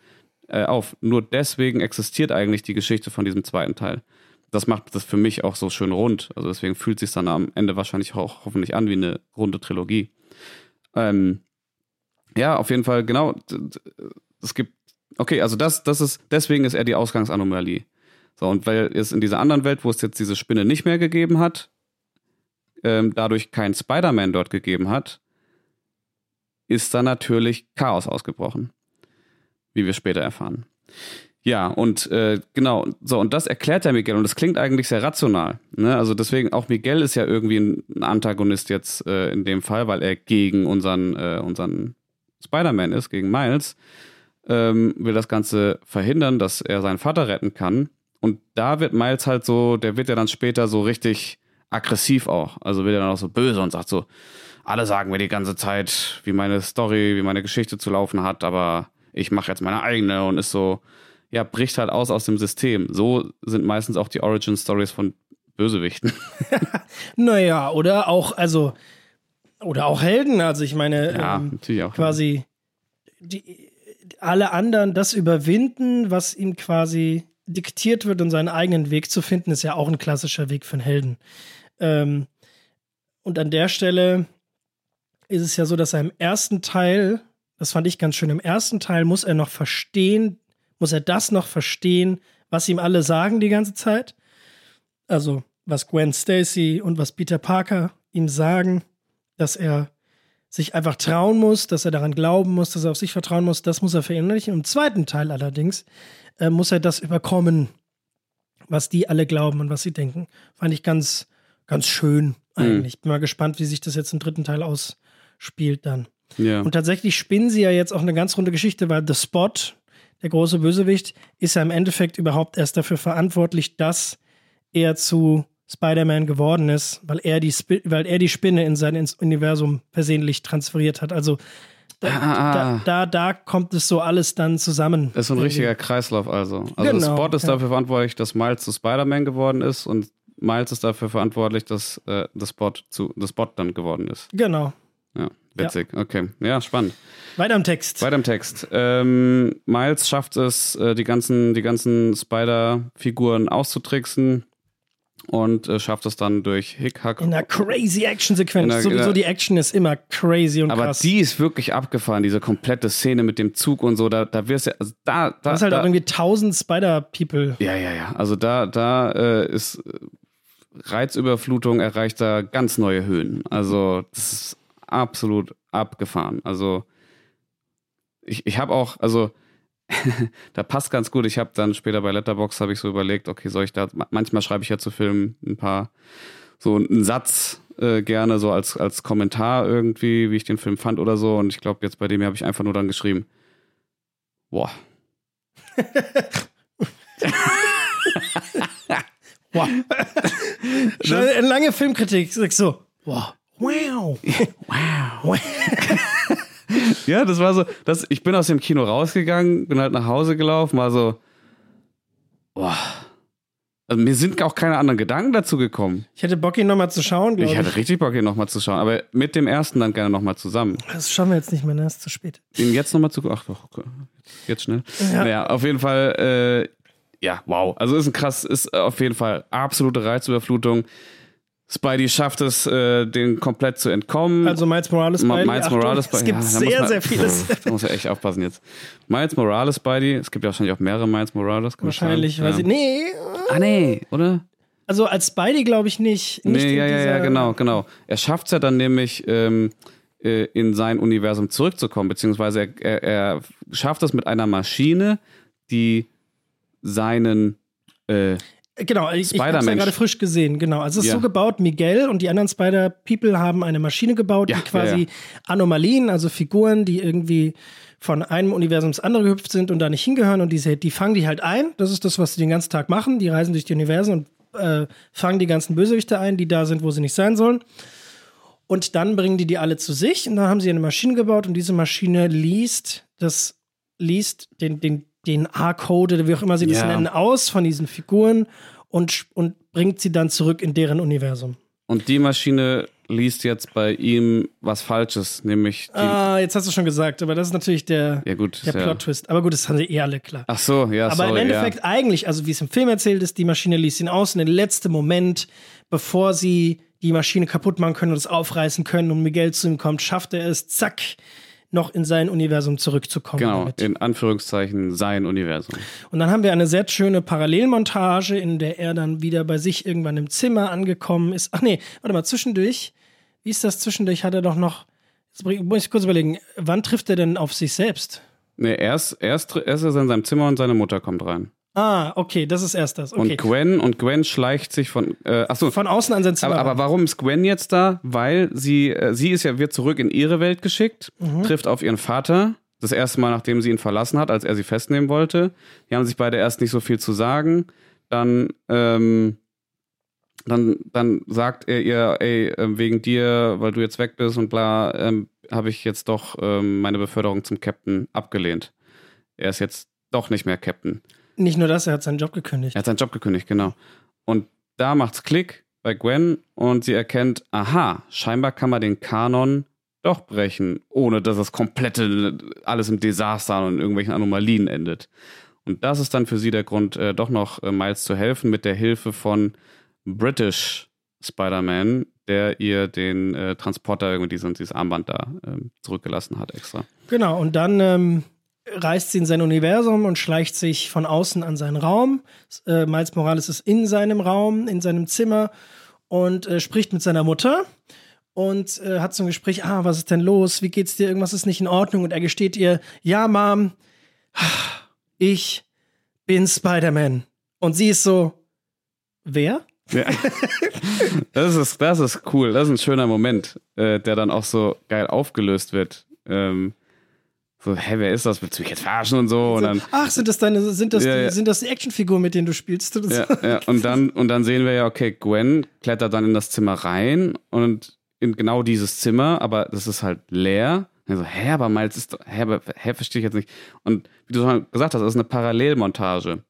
äh, auf. Nur deswegen existiert eigentlich die Geschichte von diesem zweiten Teil. Das macht das für mich auch so schön rund. Also deswegen fühlt sich dann am Ende wahrscheinlich auch hoffentlich an wie eine runde Trilogie. Ähm, ja, auf jeden Fall, genau. Es gibt, okay, also das, das ist, deswegen ist er die Ausgangsanomalie. So, und weil es in dieser anderen Welt, wo es jetzt diese Spinne nicht mehr gegeben hat, ähm, dadurch kein Spider-Man dort gegeben hat, ist da natürlich Chaos ausgebrochen. Wie wir später erfahren. Ja, und äh, genau, so, und das erklärt der Miguel und das klingt eigentlich sehr rational. Ne? Also deswegen, auch Miguel ist ja irgendwie ein Antagonist jetzt äh, in dem Fall, weil er gegen unseren, äh, unseren Spider-Man ist, gegen Miles, ähm, will das Ganze verhindern, dass er seinen Vater retten kann. Und da wird Miles halt so, der wird ja dann später so richtig aggressiv auch. Also wird er dann auch so böse und sagt so, alle sagen mir die ganze Zeit, wie meine Story, wie meine Geschichte zu laufen hat, aber ich mache jetzt meine eigene und ist so, ja, bricht halt aus aus dem System. So sind meistens auch die Origin Stories von Bösewichten. naja, oder auch, also, oder auch Helden. Also ich meine, ja, ähm, natürlich auch, quasi die, alle anderen das überwinden, was ihm quasi diktiert wird und seinen eigenen Weg zu finden, ist ja auch ein klassischer Weg für einen Helden. Ähm, und an der Stelle ist es ja so, dass er im ersten Teil, das fand ich ganz schön, im ersten Teil muss er noch verstehen, muss er das noch verstehen, was ihm alle sagen die ganze Zeit? Also, was Gwen Stacy und was Peter Parker ihm sagen, dass er sich einfach trauen muss, dass er daran glauben muss, dass er auf sich vertrauen muss, das muss er verinnerlichen. Im zweiten Teil allerdings äh, muss er das überkommen, was die alle glauben und was sie denken. Fand ich ganz, ganz schön eigentlich. Mhm. Bin mal gespannt, wie sich das jetzt im dritten Teil ausspielt dann. Ja. Und tatsächlich spinnen sie ja jetzt auch eine ganz runde Geschichte, weil The Spot, der große Bösewicht, ist ja im Endeffekt überhaupt erst dafür verantwortlich, dass er zu Spider-Man geworden ist, weil er, die weil er die Spinne in sein Universum versehentlich transferiert hat. Also da, ah. da, da, da, kommt es so alles dann zusammen. Das ist so ein richtiger Kreislauf also. Also genau, Spot ist ja. dafür verantwortlich, dass Miles zu Spider-Man geworden ist und Miles ist dafür verantwortlich, dass äh, das Spot zu das Spot dann geworden ist. Genau. Ja, witzig. Ja. Okay, ja, spannend. Weiter im Text. Weiter im Text. Ähm, Miles schafft es, äh, die ganzen, die ganzen Spider-Figuren auszutricksen und äh, schafft es dann durch Hickhack. In einer crazy Action-Sequenz. Sowieso die Action ist immer crazy und aber krass. Aber die ist wirklich abgefahren, diese komplette Szene mit dem Zug und so. Da, da wirst du, also da, da. Das ist halt da, auch irgendwie tausend Spider-People. Ja, ja, ja. Also da, da äh, ist äh, Reizüberflutung erreicht da ganz neue Höhen. Also das ist absolut abgefahren. Also ich, ich habe auch, also da passt ganz gut. Ich habe dann später bei Letterbox habe ich so überlegt, okay, soll ich da manchmal schreibe ich ja zu Filmen ein paar so einen Satz äh, gerne so als als Kommentar irgendwie, wie ich den Film fand oder so und ich glaube jetzt bei dem habe ich einfach nur dann geschrieben. Boah. wow. Eine lange Filmkritik, sagst so, wow. Wow. wow. ja, das war so, das, ich bin aus dem Kino rausgegangen, bin halt nach Hause gelaufen, war so, boah. Also mir sind auch keine anderen Gedanken dazu gekommen. Ich hätte Bock, ihn nochmal zu schauen, ich. Ich hatte richtig Bock, ihn nochmal zu schauen, aber mit dem ersten dann gerne nochmal zusammen. Das schauen wir jetzt nicht mehr, ne? ist zu spät. Den jetzt nochmal zu, ach doch, okay. jetzt schnell. Ja, naja, auf jeden Fall, äh, ja, wow. Also ist ein krass, ist auf jeden Fall absolute Reizüberflutung. Spidey schafft es, äh, den komplett zu entkommen. Also Miles Morales Spidey. Miles Morales Spidey. Es gibt ja, sehr, man, sehr vieles. da muss ja echt aufpassen jetzt. Miles Morales Spidey. Es gibt ja wahrscheinlich auch mehrere Miles Morales. Wahrscheinlich, weiß ja. ich. Nee. Ah, nee, oder? Also als Spidey glaube ich nicht. nicht nee, ja, ja, ja, genau, genau. Er schafft es ja dann nämlich, ähm, äh, in sein Universum zurückzukommen, beziehungsweise er, er, er schafft es mit einer Maschine, die seinen äh, Genau, ich, ich habe es ja gerade frisch gesehen, genau. Also es ist ja. so gebaut, Miguel und die anderen Spider-People haben eine Maschine gebaut, ja, die quasi ja, Anomalien, also Figuren, die irgendwie von einem Universum ins andere gehüpft sind und da nicht hingehören und diese, die fangen die halt ein. Das ist das, was sie den ganzen Tag machen. Die reisen durch die Universen und äh, fangen die ganzen Bösewichte ein, die da sind, wo sie nicht sein sollen. Und dann bringen die die alle zu sich und dann haben sie eine Maschine gebaut und diese Maschine liest das liest den, den den A-Code oder wie auch immer sie das ja. nennen, aus von diesen Figuren und, und bringt sie dann zurück in deren Universum. Und die Maschine liest jetzt bei ihm was Falsches, nämlich. ah, jetzt hast du schon gesagt, aber das ist natürlich der, ja, gut, der Plot-Twist. Aber gut, das haben sie eh alle klar. Ach so, ja, Aber sorry, im Endeffekt ja. eigentlich, also wie es im Film erzählt ist, die Maschine liest ihn aus und den letzten Moment, bevor sie die Maschine kaputt machen können und es aufreißen können und Miguel zu ihm kommt, schafft er es, zack, noch in sein Universum zurückzukommen. Genau, damit. in Anführungszeichen sein Universum. Und dann haben wir eine sehr schöne Parallelmontage, in der er dann wieder bei sich irgendwann im Zimmer angekommen ist. Ach nee, warte mal, zwischendurch, wie ist das zwischendurch? Hat er doch noch, jetzt muss ich kurz überlegen, wann trifft er denn auf sich selbst? Nee, erst, erst, erst ist er in seinem Zimmer und seine Mutter kommt rein. Ah, okay, das ist erst das. Okay. Und Gwen und Gwen schleicht sich von äh, achso, von außen an sein Zimmer. Aber, aber, warum ist Gwen jetzt da? Weil sie äh, sie ist ja wird zurück in ihre Welt geschickt, mhm. trifft auf ihren Vater. Das erste Mal, nachdem sie ihn verlassen hat, als er sie festnehmen wollte. Die haben sich beide erst nicht so viel zu sagen. Dann ähm, dann, dann sagt er ihr, ey, äh, wegen dir, weil du jetzt weg bist und bla, ähm, habe ich jetzt doch ähm, meine Beförderung zum Captain abgelehnt. Er ist jetzt doch nicht mehr Captain. Nicht nur das, er hat seinen Job gekündigt. Er hat seinen Job gekündigt, genau. Und da macht's Klick bei Gwen und sie erkennt, aha, scheinbar kann man den Kanon doch brechen, ohne dass das komplette alles im Desaster und in irgendwelchen Anomalien endet. Und das ist dann für sie der Grund, äh, doch noch äh, Miles zu helfen mit der Hilfe von British Spider-Man, der ihr den äh, Transporter, irgendwie dieses, dieses Armband da ähm, zurückgelassen hat extra. Genau, und dann ähm, reist sie in sein Universum und schleicht sich von außen an seinen Raum. Äh, Miles Morales ist in seinem Raum, in seinem Zimmer und äh, spricht mit seiner Mutter und äh, hat so ein Gespräch, ah, was ist denn los? Wie geht's dir? Irgendwas ist nicht in Ordnung. Und er gesteht ihr, ja, Mom, ich bin Spider-Man. Und sie ist so, wer? Ja. Das ist, das ist cool. Das ist ein schöner Moment, äh, der dann auch so geil aufgelöst wird. Ähm, so, hä, wer ist das? Willst du mich jetzt verarschen und so? Und dann, Ach, sind das deine, sind das, ja, die, ja. sind das die Actionfiguren, mit denen du spielst? Ja, ja, und dann, und dann sehen wir ja, okay, Gwen klettert dann in das Zimmer rein und in genau dieses Zimmer, aber das ist halt leer. Und so, hä, aber Miles ist, hä, aber, hä, verstehe ich jetzt nicht. Und wie du schon gesagt hast, das ist eine Parallelmontage.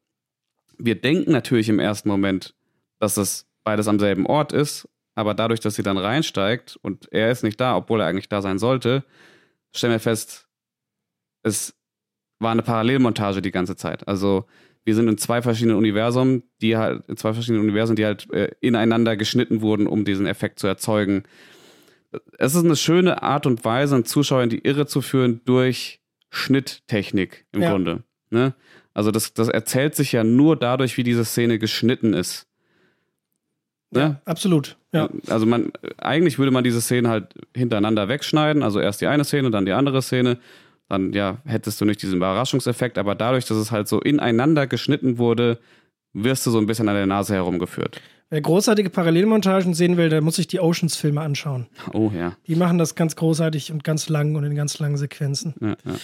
Wir denken natürlich im ersten Moment, dass das beides am selben Ort ist, aber dadurch, dass sie dann reinsteigt und er ist nicht da, obwohl er eigentlich da sein sollte, stellen wir fest, es war eine Parallelmontage die ganze Zeit. Also wir sind in zwei verschiedenen Universen, die halt, in zwei verschiedenen Universen, die halt äh, ineinander geschnitten wurden, um diesen Effekt zu erzeugen. Es ist eine schöne Art und Weise, einen Zuschauer in die Irre zu führen durch Schnitttechnik im ja. Grunde. Ne? Also das, das erzählt sich ja nur dadurch, wie diese Szene geschnitten ist. Ne? Ja, absolut. Ja. Also man, eigentlich würde man diese Szenen halt hintereinander wegschneiden, also erst die eine Szene, dann die andere Szene. Dann ja, hättest du nicht diesen Überraschungseffekt, aber dadurch, dass es halt so ineinander geschnitten wurde, wirst du so ein bisschen an der Nase herumgeführt. Wer großartige Parallelmontagen sehen will, der muss sich die Oceans-Filme anschauen. Oh ja. Die machen das ganz großartig und ganz lang und in ganz langen Sequenzen. Ja, ja.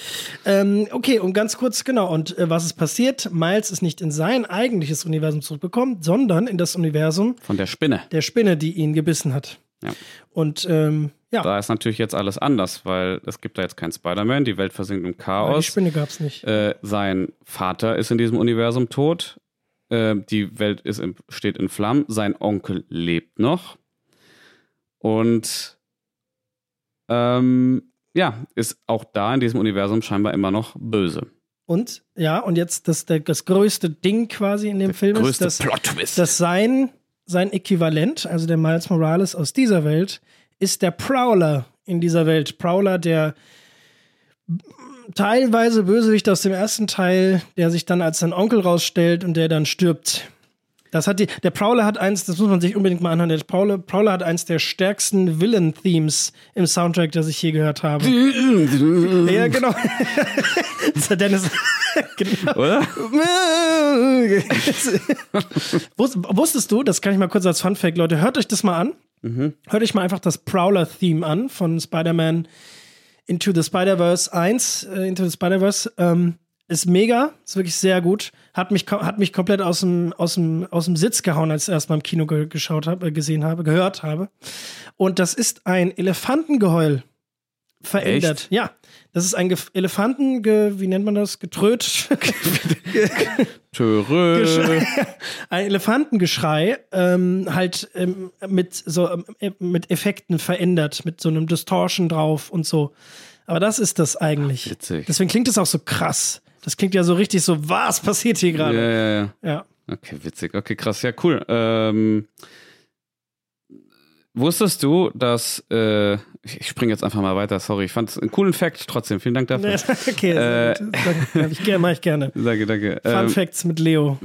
Ähm, okay, und ganz kurz, genau. Und äh, was ist passiert? Miles ist nicht in sein eigentliches Universum zurückgekommen, sondern in das Universum von der Spinne. Der Spinne, die ihn gebissen hat. Ja. Und ähm, ja. Da ist natürlich jetzt alles anders, weil es gibt da jetzt keinen Spider-Man, die Welt versinkt im Chaos. Aber die Spinne gab es nicht. Äh, sein Vater ist in diesem Universum tot. Äh, die Welt ist in, steht in Flammen. Sein Onkel lebt noch. Und ähm, ja, ist auch da in diesem Universum scheinbar immer noch böse. Und ja, und jetzt das, das größte Ding quasi in dem der Film ist, dass, dass sein, sein Äquivalent, also der Miles Morales aus dieser Welt, ist der Prowler in dieser Welt. Prowler, der teilweise Bösewicht aus dem ersten Teil, der sich dann als sein Onkel rausstellt und der dann stirbt. Das hat die, der Prowler hat eins, das muss man sich unbedingt mal anhören. Der Prowler, Prowler hat eins der stärksten Villain-Themes im Soundtrack, das ich je gehört habe. ja, genau. das hat Dennis. genau. Oder? Wusstest du, das kann ich mal kurz als Fun-Fact, Leute, hört euch das mal an. Mhm. Hört euch mal einfach das Prowler-Theme an von Spider-Man Into the Spider-Verse 1, äh, Into the Spider-Verse. Ähm, ist mega, ist wirklich sehr gut. Hat mich, hat mich komplett aus dem, aus dem, aus dem Sitz gehauen, als ich erst mal im Kino ge geschaut habe, äh, gesehen habe, gehört habe. Und das ist ein Elefantengeheul verändert. Echt? Ja, das ist ein Ge Elefanten, wie nennt man das? Getröt. Törö. ein Elefantengeschrei, ähm, halt ähm, mit so ähm, mit Effekten verändert, mit so einem Distortion drauf und so. Aber das ist das eigentlich. Witzig. Deswegen klingt es auch so krass. Das klingt ja so richtig so, was passiert hier gerade? Ja, ja, ja. Ja. Okay, witzig. Okay, krass. Ja, cool. Ähm, wusstest du, dass äh, ich springe jetzt einfach mal weiter, sorry. Ich fand es einen coolen Fact trotzdem. Vielen Dank dafür. okay, Äh, danke, ich gerne, mache ich gerne. Danke, danke. Fun Ähm, Facts mit Leo.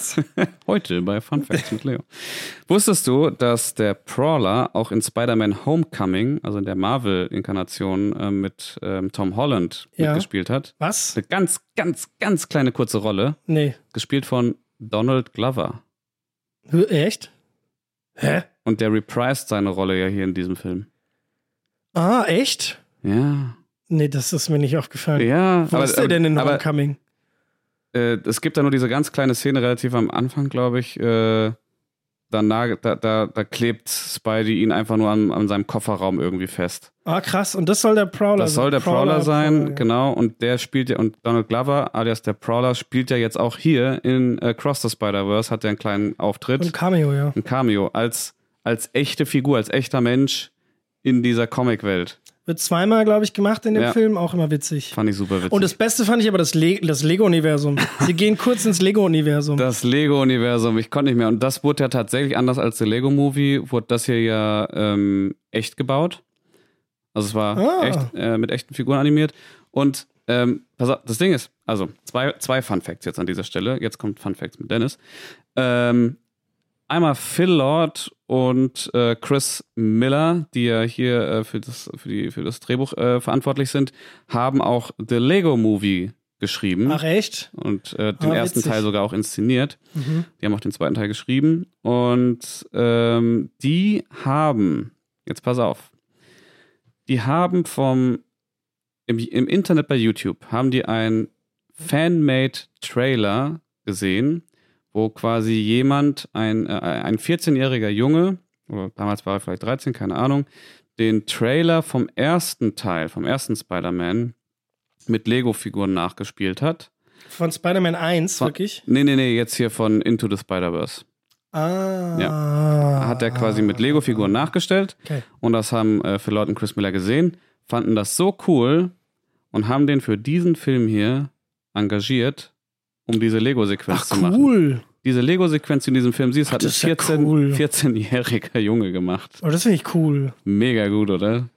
Heute bei Fun Facts mit Leo. Wusstest du, dass der Prowler auch in Spider-Man Homecoming, also in der Marvel-Inkarnation äh, mit ähm, Tom Holland Ja. mitgespielt hat? Was? Eine ganz, ganz, ganz kleine kurze Rolle, Nee. gespielt von Donald Glover. Echt? Hä? Und der reprised seine Rolle ja hier in diesem Film. Ah, echt? Ja. Nee, das ist mir nicht aufgefallen. Ja, Wo ist der denn in aber, Homecoming? äh, es gibt da nur diese ganz kleine Szene relativ am Anfang, glaube ich. Äh, danach, da, da, da klebt Spidey ihn einfach nur an, an seinem Kofferraum irgendwie fest. Ah, krass. Und das soll der Prowler Das soll der Prowler, sein, Prowler, ja. genau. Und der spielt ja, und Donald Glover, alias der Prowler, spielt ja jetzt auch hier in äh, Cross the Spider-Verse, hat er einen kleinen Auftritt, Und Cameo, ja. ein Cameo, als, als echte Figur, als echter Mensch in dieser Comicwelt. Wird zweimal, glaube ich, gemacht in dem Ja. Film. Auch immer witzig. Fand ich super witzig. Und das Beste fand ich aber das, Le das Lego-Universum. Sie gehen kurz ins Lego-Universum. Das Lego-Universum, ich konnte nicht mehr. Und das wurde ja tatsächlich anders als der Lego-Movie, wurde das hier ja ähm, echt gebaut. Also es war Ah. echt äh, mit echten Figuren animiert. Und ähm, pass auf, das Ding ist, also zwei, zwei Fun Facts jetzt an dieser Stelle. Jetzt kommt Fun Facts mit Dennis. Ähm, einmal Phil Lord und äh, Chris Miller, die ja hier äh, für, das, für, die, für das Drehbuch äh, verantwortlich sind, haben auch The Lego Movie geschrieben Ach, echt? und äh, den Ah, ersten. Teil sogar auch inszeniert. Mhm. Die haben auch den zweiten Teil geschrieben. Und ähm, die haben, jetzt pass auf, die haben vom, im, im Internet bei YouTube, haben die einen Fan-Made Trailer gesehen, wo quasi jemand, ein, äh, ein 14-jähriger Junge, oder damals war er vielleicht 13, keine Ahnung, den Trailer vom ersten Teil, vom ersten Spider-Man mit Lego-Figuren nachgespielt hat. Von Spider-Man 1, Von- wirklich? Nee, nee, nee, jetzt hier von Into the Spider-Verse. Ah. Ja. Hat er quasi mit Lego-Figuren nachgestellt. Okay. Und das haben äh, Phil Lord und Chris Miller gesehen, fanden das so cool und haben den für diesen Film hier engagiert, um diese Lego-Sequenz zu machen. cool. Diese Lego-Sequenz, in diesem Film siehst, hat ein das ist ja 14, cool. 14-jähriger Junge gemacht. Oh, das finde ich cool. Mega gut, oder?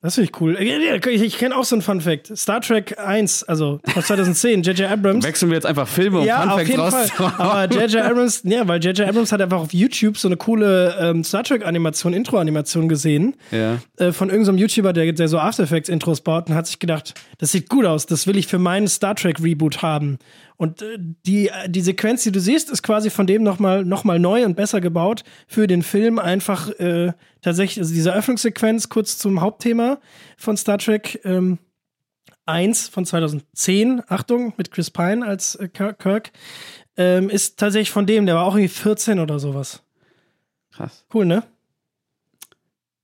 Das finde ich cool. Ich, ich, ich kenne auch so einen Fun Fact. Star Trek 1, also von 2010, J.J. Abrams. Wechseln wir jetzt einfach Filme, um ja, Fun Facts rauszuhauen. Aber J.J. Abrams, ja, weil J.J. Abrams hat einfach auf YouTube so eine coole ähm, Star Trek-Animation, Intro-Animation gesehen Ja. äh, von irgendeinem YouTuber, der, der so After Effects Intros baut und hat sich gedacht, das sieht gut aus, das will ich für meinen Star Trek Reboot haben. Und äh, die, äh, die Sequenz, die du siehst, ist quasi von dem nochmal noch mal neu und besser gebaut für den Film. Einfach äh, tatsächlich, also diese Öffnungssequenz kurz zum Hauptthema von Star Trek ähm, 1 von 2010, Achtung, mit Chris Pine als äh, Kirk, ähm, ist tatsächlich von dem, der war auch irgendwie 14 oder sowas. Krass. Cool, ne?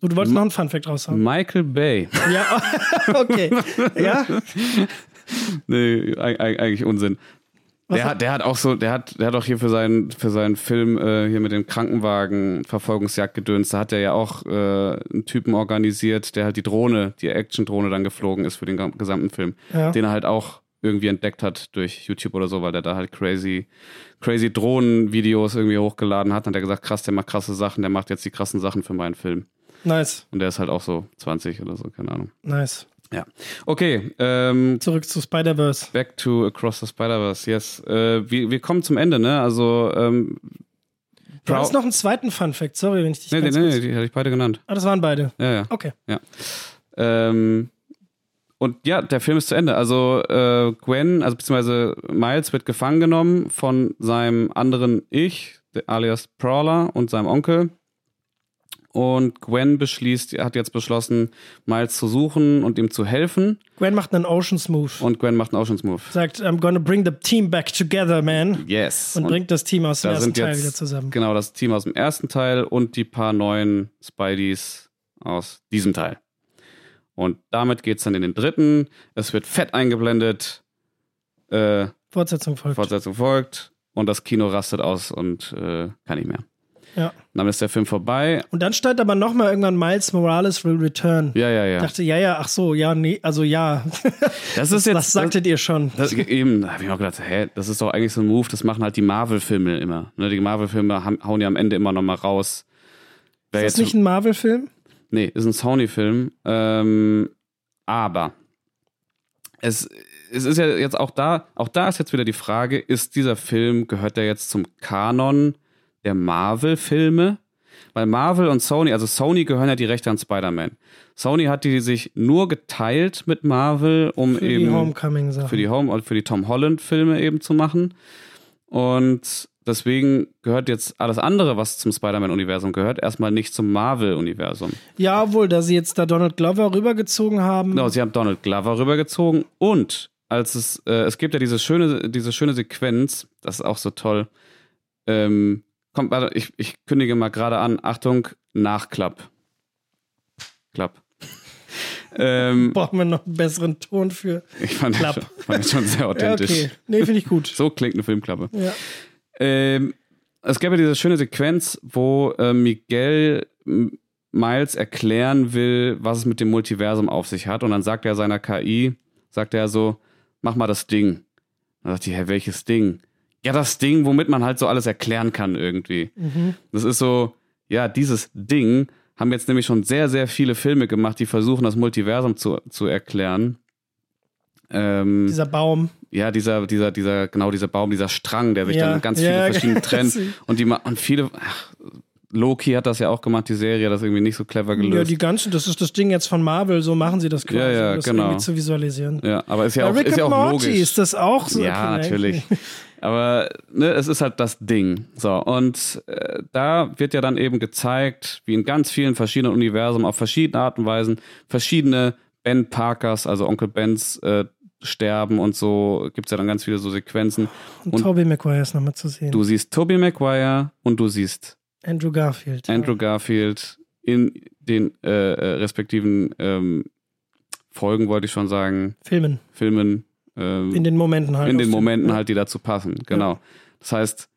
Du, du wolltest noch einen Funfact raushauen. Michael Bay. Ja, okay. Ja, Nee, eig- eig- eigentlich Unsinn. Was Der hat- der hat auch so, der hat, der hat auch hier für seinen, für seinen Film äh, hier mit dem Krankenwagen Verfolgungsjagd gedöns. Da hat er ja auch äh, einen Typen organisiert, der halt die Drohne, die Action-Drohne dann geflogen ist für den gesamten Film. Ja. Den er halt auch irgendwie entdeckt hat durch YouTube oder so, weil der da halt crazy, crazy Drohnen-Videos irgendwie hochgeladen hat. Und hat er gesagt, krass, der macht krasse Sachen, der macht jetzt die krassen Sachen für meinen Film. nice, Und der ist halt auch so 20 oder so, keine Ahnung. nice. Ja. Okay, ähm, Zurück zu Spider-Verse. Back to Across the Spider-Verse, yes. Äh, wir, wir kommen zum Ende, ne? Also, ähm, Du hast noch einen zweiten Funfact, sorry, wenn ich dich nee, nee, nee, kurz- die hatte ich beide genannt. Ah, das waren beide. Ja, ja. Okay. Ähm, und ja, der Film ist zu Ende. Also äh, Gwen, also beziehungsweise Miles wird gefangen genommen von seinem anderen Ich, alias Prowler und seinem Onkel. Und Gwen beschließt, hat jetzt beschlossen, Miles zu suchen und ihm zu helfen. Gwen macht einen Oceans Move. Und Gwen macht einen Oceans Move. sagt, I'm gonna bring the team back together, man. Yes. Und, bringt das Team aus dem ersten Teil jetzt wieder zusammen. genau das Team aus dem ersten Teil und die paar neuen Spideys aus diesem Teil. Und damit geht's dann in den dritten. Es wird fett eingeblendet. Äh, Fortsetzung folgt. Fortsetzung folgt. Und das Kino rastet aus und äh, kann nicht mehr. Ja. Dann ist der Film vorbei. Und dann stand aber nochmal irgendwann Miles Morales will return. Ja, ja, Ich ja. dachte, ja, ja, ach so, ja, nee, also ja. Das ist jetzt. Was sagtet ihr schon? Das, das, eben, da habe ich auch gedacht, hä, das ist doch eigentlich so ein Move, das machen halt die Marvel-Filme immer. Ne, die Marvel-Filme hauen ja am Ende immer nochmal raus. Wer ist das nicht ein Marvel-Film? Nee, ist ein Sony-Film. Ähm, aber es, es ist ja jetzt auch da, auch da ist jetzt wieder die Frage, ist dieser Film, gehört der jetzt zum Kanon der Marvel-Filme? Weil Marvel und Sony, also Sony gehören ja die Rechte an Spider-Man. Sony hat die sich nur geteilt mit Marvel, um Für eben die Homecoming-Sache. für die Home und für die Tom Holland Filme eben zu machen. Und deswegen gehört jetzt alles andere, was zum Spider-Man-Universum gehört, erstmal nicht zum Marvel-Universum. Ja, obwohl, da sie jetzt da Donald Glover rübergezogen haben. Genau, sie haben Donald Glover rübergezogen und als es, äh, es gibt ja diese schöne, diese schöne Sequenz, das ist auch so toll. Ähm, kommt, warte, ich, ich kündige mal gerade an, Achtung, Nachklapp. Klapp. ähm, Brauchen wir noch einen besseren Ton für. ich fand Klapp. das, schon, fand das schon sehr Ja, authentisch. okay. Nee, finde ich gut. So klingt eine Filmklappe. Ja. Ähm, es gab ja diese schöne Sequenz, wo äh, Miguel Miles erklären will, was es mit dem Multiversum auf sich hat. Und dann sagt er seiner KI, sagt er so, mach mal das Ding. Dann sagt die, hä, welches Ding? Ja, das Ding, womit man halt so alles erklären kann irgendwie. Mhm. Das ist so, ja, dieses Ding haben jetzt nämlich schon sehr, sehr viele Filme gemacht, die versuchen, das Multiversum zu, zu erklären. Ähm, Dieser Baum. ja, dieser, dieser, dieser, genau dieser Baum, dieser Strang, der sich Ja, dann ganz ja, viele verschiedene trennt. Und die und viele, ach, Loki hat das ja auch gemacht, die Serie, das irgendwie nicht so clever Ja, gelöst. die ganzen, das ist das Ding jetzt von Marvel, so machen sie das quasi, Ja, ja, um das genau. irgendwie zu visualisieren. Ja, aber ist ja Bei auch, Rick ist ja auch Morty logisch. ist das auch so. ja, natürlich. Aber ne, es ist halt das Ding. So, und äh, da wird ja dann eben gezeigt, wie in ganz vielen verschiedenen Universen auf verschiedene Arten und Weisen verschiedene Ben Parkers, also Onkel Bens, äh, sterben und so gibt's ja dann ganz viele so Sequenzen. Und, Und Tobey Maguire ist nochmal zu sehen. Du siehst Tobey Maguire und du siehst Andrew Garfield. Andrew Garfield in den äh, äh, respektiven ähm, Folgen, wollte ich schon sagen, Filmen. Filmen, ähm, In den Momenten halt. in den Momenten ja. halt, die dazu passen. Genau. Das heißt,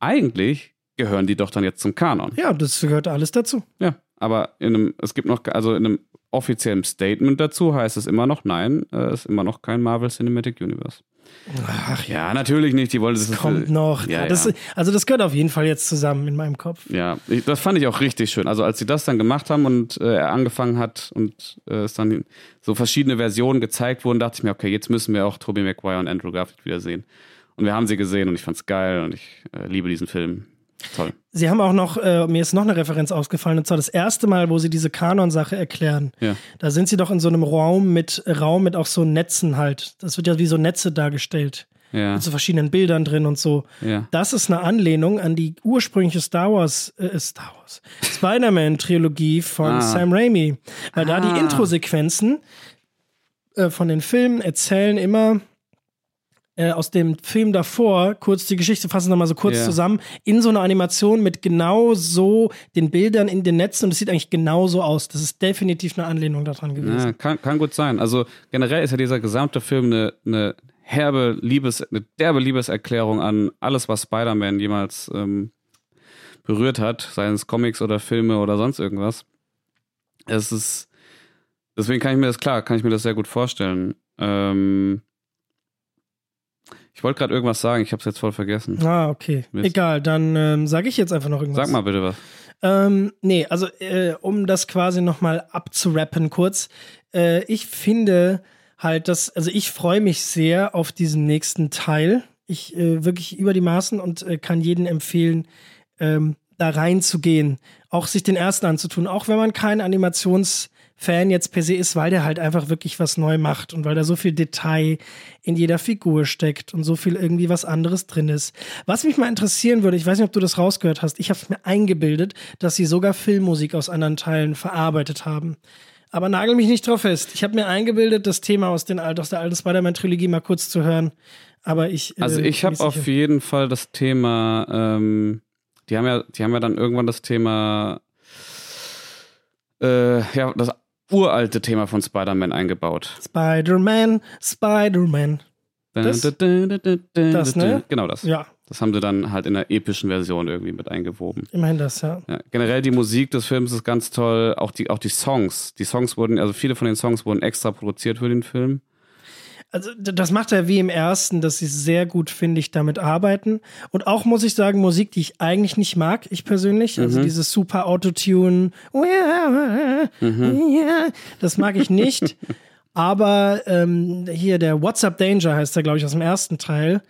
eigentlich gehören die doch dann jetzt zum Kanon. Ja, das gehört alles dazu. Ja, aber in einem, es gibt noch, also in einem offiziellen Statement dazu heißt es immer noch, nein, es äh, ist immer noch kein Marvel Cinematic Universe. Ach ja, natürlich nicht. Die wollte das. kommt noch. Ja, das, ja. Also das gehört auf jeden Fall jetzt zusammen in meinem Kopf. Ja, ich, das fand ich auch richtig schön. Also als sie das dann gemacht haben und äh, er angefangen hat und äh, es dann so verschiedene Versionen gezeigt wurden, dachte ich mir, okay, jetzt müssen wir auch Tobey Maguire und Andrew Garfield wiedersehen. Und wir haben sie gesehen und ich fand's geil und ich äh, liebe diesen Film. Toll. Sie haben auch noch, äh, mir ist noch eine Referenz ausgefallen, und zwar das erste Mal, wo sie diese Kanon-Sache erklären. Ja. Da sind sie doch in so einem Raum mit Raum mit auch so Netzen halt. Das wird ja wie so Netze dargestellt. Ja. Mit so verschiedenen Bildern drin und so. Ja. Das ist eine Anlehnung an die ursprüngliche Star Wars, äh, Star Wars, Spider-Man-Trilogie von ah. Sam Raimi. Weil ah. da die ah. Intro-Sequenzen äh, von den Filmen erzählen immer äh, aus dem Film davor, kurz die Geschichte fassen wir mal so kurz yeah. zusammen, in so einer Animation mit genau so den Bildern in den Netzen und es sieht eigentlich genauso aus. Das ist definitiv eine Anlehnung daran gewesen. Ja, kann, kann gut sein. Also generell ist ja dieser gesamte Film eine, eine herbe Liebes, eine derbe Liebeserklärung an alles, was Spider-Man jemals ähm, berührt hat, seien es Comics oder Filme oder sonst irgendwas. Es ist, deswegen kann ich mir das klar, kann ich mir das sehr gut vorstellen. Ähm, ich wollte gerade irgendwas sagen, ich habe es jetzt voll vergessen. Ah, okay. Mist. Egal, dann ähm, sage ich jetzt einfach noch irgendwas. Sag mal bitte was. Ähm, nee, also äh, um das quasi nochmal abzurappen kurz. Äh, ich finde halt, dass, also ich freue mich sehr auf diesen nächsten Teil. Ich äh, wirklich über die Maßen und äh, kann jeden empfehlen, ähm, da reinzugehen, auch sich den ersten anzutun, auch wenn man kein Animations- Fan jetzt per se ist, weil der halt einfach wirklich was neu macht und weil da so viel Detail in jeder Figur steckt und so viel irgendwie was anderes drin ist. Was mich mal interessieren würde, ich weiß nicht, ob du das rausgehört hast, ich habe mir eingebildet, dass sie sogar Filmmusik aus anderen Teilen verarbeitet haben. Aber nagel mich nicht drauf fest. Ich habe mir eingebildet, das Thema aus, den, aus der alten Spider-Man-Trilogie mal kurz zu hören. Aber ich. Äh, also ich habe auf jeden Fall das Thema, ähm, die haben ja, die haben ja dann irgendwann das Thema äh, ja, das uralte Thema von Spider-Man eingebaut. Spider-Man, Spider-Man. Das, das, ne? Genau das. Ja. Das haben sie dann halt in einer epischen Version irgendwie mit eingewoben. Immerhin das, ja. ja. Generell die Musik des Films ist ganz toll. Auch die, auch die Songs. Die Songs wurden, also viele von den Songs wurden extra produziert für den Film also das macht er wie im ersten, dass sie sehr gut, finde ich, damit arbeiten. Und auch muss ich sagen, Musik, die ich eigentlich nicht mag, ich persönlich. Also mhm. dieses super Autotune, mhm. das mag ich nicht. Aber ähm, hier der What's Up Danger heißt der, glaube ich, aus dem ersten Teil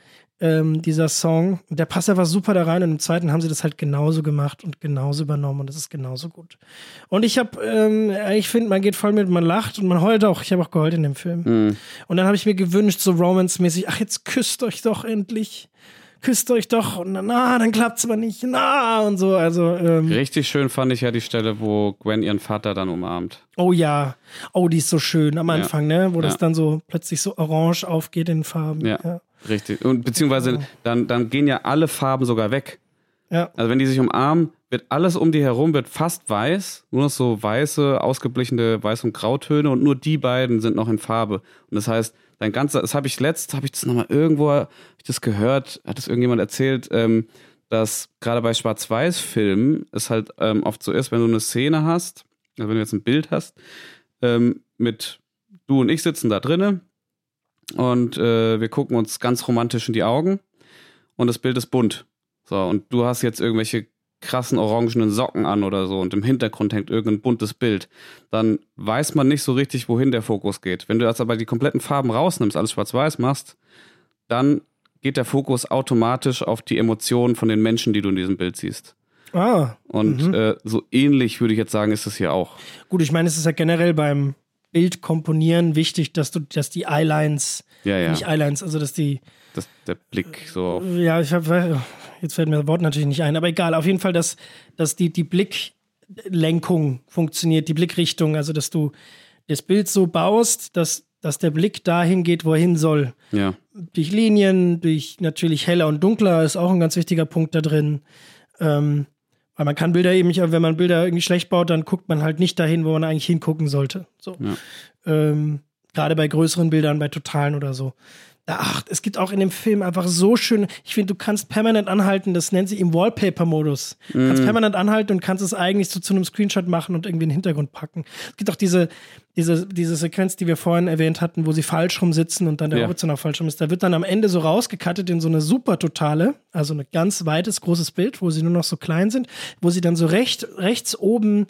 ähm, dieser Song. Der passt einfach super da rein und im zweiten haben sie das halt genauso gemacht und genauso übernommen und das ist genauso gut. Und ich habe, ähm, ich finde, man geht voll mit, man lacht und man heult auch. Ich habe auch geheult in dem Film. Mhm. Und dann habe ich mir gewünscht, so Romance-mäßig, ach, jetzt küsst euch doch endlich küsst euch doch und dann, na, dann klappt's aber nicht, na und so. Also ähm, richtig schön fand ich ja die Stelle, wo Gwen ihren Vater dann umarmt. Oh ja, oh die ist so schön am Anfang, ja. ne, wo ja. das dann so plötzlich so orange aufgeht in Farben. Ja. ja. Richtig. Und beziehungsweise dann, dann gehen ja alle Farben sogar weg. Ja. Also wenn die sich umarmen, wird alles um die herum wird fast weiß, nur noch so weiße, ausgeblichene Weiß- und Grautöne und nur die beiden sind noch in Farbe. Und das heißt, dein ganzer, das habe ich letzt, habe ich das nochmal irgendwo, hab ich das gehört, hat das irgendjemand erzählt, ähm, dass gerade bei Schwarz-Weiß-Filmen es halt ähm, oft so ist, wenn du eine Szene hast, also wenn du jetzt ein Bild hast, ähm, mit du und ich sitzen da drinnen und äh, wir gucken uns ganz romantisch in die Augen und das Bild ist bunt. So, und du hast jetzt irgendwelche krassen orangenen Socken an oder so und im Hintergrund hängt irgendein buntes Bild, dann weiß man nicht so richtig, wohin der Fokus geht. Wenn du jetzt aber die kompletten Farben rausnimmst, alles schwarz-weiß machst, dann geht der Fokus automatisch auf die Emotionen von den Menschen, die du in diesem Bild siehst. Ah. Und mhm. äh, so ähnlich würde ich jetzt sagen, ist es hier auch. Gut, ich meine, es ist ja generell beim Bild komponieren wichtig, dass du, dass die Eyelines, ja, ja. nicht Eyelines, also dass die. Dass der Blick so. Ja, ich habe, jetzt fällt mir das Wort natürlich nicht ein, aber egal, auf jeden Fall, dass, dass die, die Blicklenkung funktioniert, die Blickrichtung, also dass du das Bild so baust, dass, dass der Blick dahin geht, wohin soll. Ja. Durch Linien, durch natürlich heller und dunkler ist auch ein ganz wichtiger Punkt da drin. Ähm, weil man kann Bilder eben nicht, wenn man Bilder irgendwie schlecht baut, dann guckt man halt nicht dahin, wo man eigentlich hingucken sollte. So. Ja. Ähm, Gerade bei größeren Bildern, bei Totalen oder so. Ach, es gibt auch in dem Film einfach so schön. Ich finde, du kannst permanent anhalten, das nennt sich im Wallpaper-Modus. Du Mhm. kannst permanent anhalten und kannst es eigentlich so zu einem Screenshot machen und irgendwie in den Hintergrund packen. Es gibt auch diese, diese, diese Sequenz, die wir vorhin erwähnt hatten, wo sie falsch rum sitzen und dann der Ja. Horizont auch falsch rum ist. Da wird dann am Ende so rausgekattet in so eine super totale, also ein ganz weites, großes Bild, wo sie nur noch so klein sind, wo sie dann so recht, rechts oben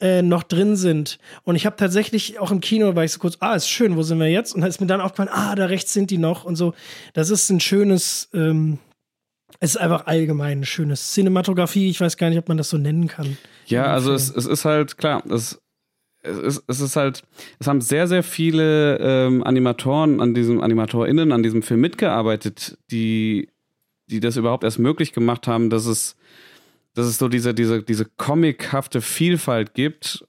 äh, noch drin sind. Und ich habe tatsächlich auch im Kino, war ich so kurz, ah, ist schön, wo sind wir jetzt? Und da ist mir dann aufgefallen, ah, da rechts sind die noch und so. Das ist ein schönes, ähm, es ist einfach allgemein ein schönes Cinematografie. Ich weiß gar nicht, ob man das so nennen kann. Ja, also es, es ist halt, klar, es, es, ist, es ist halt, es haben sehr, sehr viele ähm, Animatoren an diesem, AnimatorInnen an diesem Film mitgearbeitet, die, die das überhaupt erst möglich gemacht haben, dass es, dass es so diese, diese, diese comichafte Vielfalt gibt.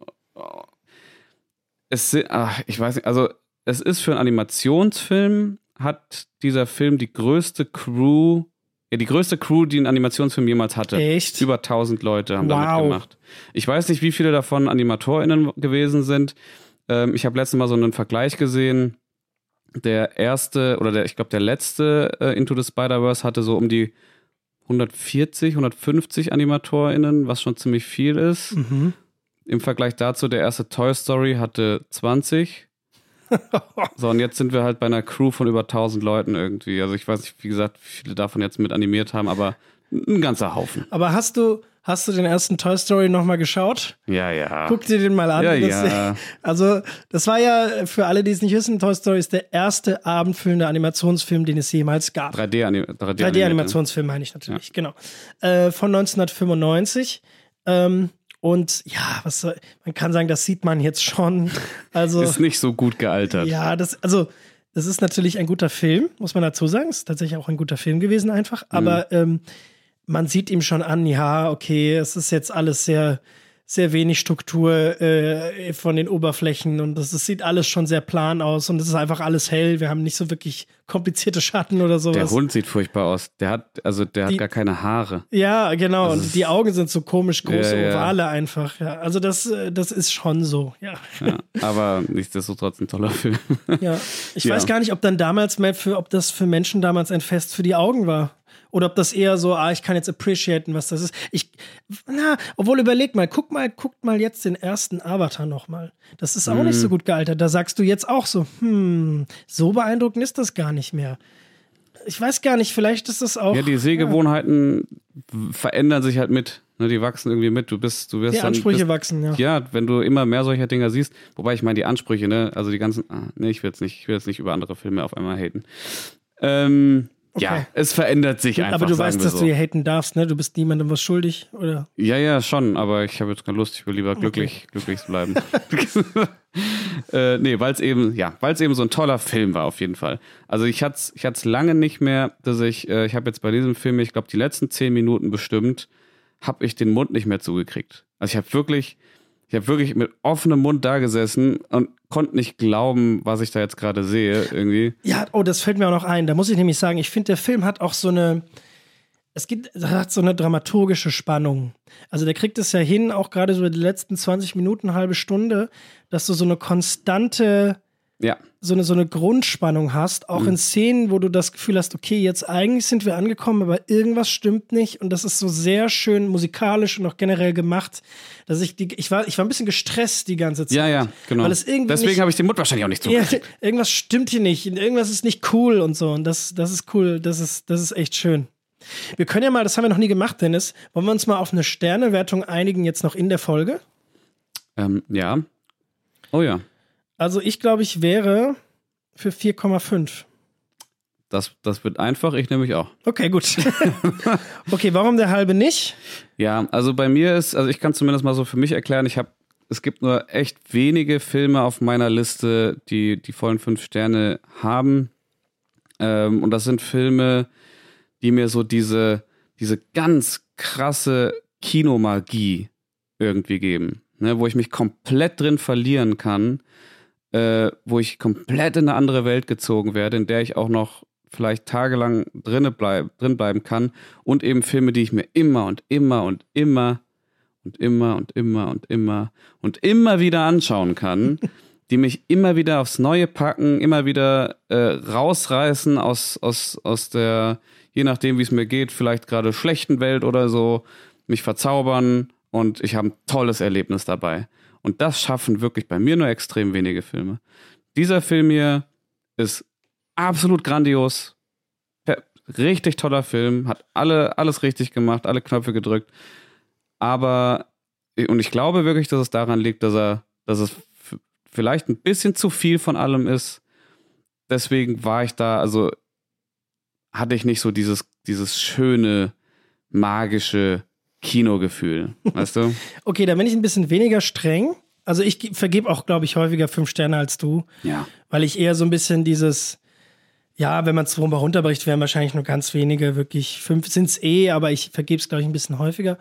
Es ach, ich weiß nicht, also es ist für einen Animationsfilm, hat dieser Film die größte Crew, ja, die größte Crew, die ein Animationsfilm jemals hatte. Echt? Über 1000 Leute haben Wow. mitgemacht. Ich weiß nicht, wie viele davon AnimatorInnen gewesen sind. Ähm, ich habe letztes Mal so einen Vergleich gesehen. Der erste oder der, ich glaube, der letzte äh, Into the Spider-Verse hatte so um die 140, 150 AnimatorInnen, was schon ziemlich viel ist. Mhm. Im Vergleich dazu, der erste Toy Story hatte 20. so, und jetzt sind wir halt bei einer Crew von über 1000 Leuten irgendwie. Also ich weiß nicht, wie gesagt, wie viele davon jetzt mit animiert haben, aber ein ganzer Haufen. Aber hast du, hast du den ersten Toy Story noch mal geschaut? Ja, ja. Guck dir den mal an. Ja, ja. Also, das war ja, für alle, die es nicht wissen, Toy Story ist der erste abendfüllende Animationsfilm, den es jemals gab. 3D-Anim 3D 3D-Animationsfilm meine ich natürlich, genau. Äh, von 1995. Ähm, und ja, was soll, man kann sagen, das sieht man jetzt schon. Also, Ist nicht so gut gealtert. ja, das, also, das ist natürlich ein guter Film, muss man dazu sagen. Es ist tatsächlich auch ein guter Film gewesen, einfach. Aber ähm, man sieht ihm schon an, ja, okay, es ist jetzt alles sehr, sehr wenig Struktur äh, von den Oberflächen und das, es sieht alles schon sehr plan aus und es ist einfach alles hell. Wir haben nicht so wirklich komplizierte Schatten oder sowas. Der Hund sieht furchtbar aus. Der hat, also der Die- hat gar keine Haare. Ja, genau. Das und die Augen sind so komisch große Ja, ja. Ovale einfach. Ja. Also das, das ist schon so. Ja. Ja, aber nichtsdestotrotz ein toller Film. ja. Ich weiß gar nicht, ob dann damals mal für, ob das für Menschen damals ein Fest für die Augen war. Oder ob das eher so, ah, ich kann jetzt appreciaten, was das ist. Ich, na, obwohl überleg mal, guck mal, guckt mal jetzt den ersten Avatar nochmal. Das ist auch Mhm. nicht so gut gealtert. Da sagst du jetzt auch so, hm, so beeindruckend ist das gar nicht mehr. Ich weiß gar nicht, vielleicht ist das auch. Ja, die Sehgewohnheiten verändern sich halt mit. Ne, die wachsen irgendwie mit. Du bist, du wirst die dann, Ansprüche bist, wachsen, ja. Ja, wenn du immer mehr solcher Dinger siehst, wobei ich meine die Ansprüche, ne, also die ganzen, ah, ne, ich will jetzt nicht, ich will jetzt nicht über andere Filme auf einmal haten. Ähm, Ja, Okay. es verändert sich einfach. Aber du weißt, dass so. du hier haten darfst, ne? Du bist niemandem was schuldig, oder? Ja, ja, schon, aber ich habe jetzt keine Lust, ich will lieber glücklich, glücklich bleiben. äh, nee, weil es eben, ja, weil es eben so ein toller Film war, auf jeden Fall. Also ich hatte es ich hat's lange nicht mehr, dass ich, äh, ich habe jetzt bei diesem Film, ich glaube, die letzten zehn Minuten bestimmt, habe ich den Mund nicht mehr zugekriegt. Also ich habe wirklich, ich habe wirklich mit offenem Mund da gesessen und konnte nicht glauben, was ich da jetzt gerade sehe, irgendwie. Ja, oh, das fällt mir auch noch ein. Da muss ich nämlich sagen, ich finde, der Film hat auch so eine, es gibt, hat so eine dramaturgische Spannung. Also der kriegt es ja hin, auch gerade so die letzten 20 Minuten, halbe Stunde, dass du so eine konstante, Ja, so eine, so eine Grundspannung hast, auch in Szenen, wo du das Gefühl hast, okay, jetzt eigentlich sind wir angekommen, aber irgendwas stimmt nicht und das ist so sehr schön musikalisch und auch generell gemacht, dass ich die, ich war, ich war ein bisschen gestresst die ganze Zeit. ja, ja, genau. Weil es irgendwie Deswegen habe ich den Mund wahrscheinlich auch nicht Ja, zugekriegt. irgendwas stimmt hier nicht. Irgendwas ist nicht cool und so. Und das, das ist cool. Das ist, das ist echt schön. Wir können ja mal, das haben wir noch nie gemacht, Dennis. Wollen wir uns mal auf eine Sternewertung einigen, jetzt noch in der Folge? Ähm, ja. Oh ja. Also, ich glaube, ich wäre für 4,5. Das, das wird einfach, ich nämlich auch. Okay, gut. okay, warum der halbe nicht? Ja, also bei mir ist, also ich kann zumindest mal so für mich erklären, ich habe, es gibt nur echt wenige Filme auf meiner Liste, die die vollen fünf Sterne haben. Ähm, und das sind Filme, die mir so diese, diese ganz krasse Kinomagie irgendwie geben, ne, wo ich mich komplett drin verlieren kann, äh, wo ich komplett in eine andere Welt gezogen werde, in der ich auch noch vielleicht tagelang drinne bleib, drin bleiben kann und eben Filme, die ich mir immer und immer und immer und immer und immer und immer und immer wieder anschauen kann. die mich immer wieder aufs Neue packen, immer wieder äh, rausreißen aus, aus, aus der, je nachdem, wie es mir geht, vielleicht gerade schlechten Welt oder so, mich verzaubern und ich habe ein tolles Erlebnis dabei. Und das schaffen wirklich bei mir nur extrem wenige Filme. Dieser Film hier ist absolut grandios. Richtig toller Film, hat alle, alles richtig gemacht, alle Knöpfe gedrückt. Aber, und ich glaube wirklich, dass es daran liegt, dass er, dass es vielleicht ein bisschen zu viel von allem ist. Deswegen war ich da, also hatte ich nicht so dieses, dieses schöne, magische Kinogefühl, weißt du? okay, da bin ich ein bisschen weniger streng. Also ich vergebe auch, glaube ich, häufiger fünf Sterne als du. Ja. Weil ich eher so ein bisschen dieses, ja, wenn man es runter runterbricht, wären wahrscheinlich nur ganz wenige, wirklich fünf sind es eh, aber ich vergebe es, glaube ich, ein bisschen häufiger.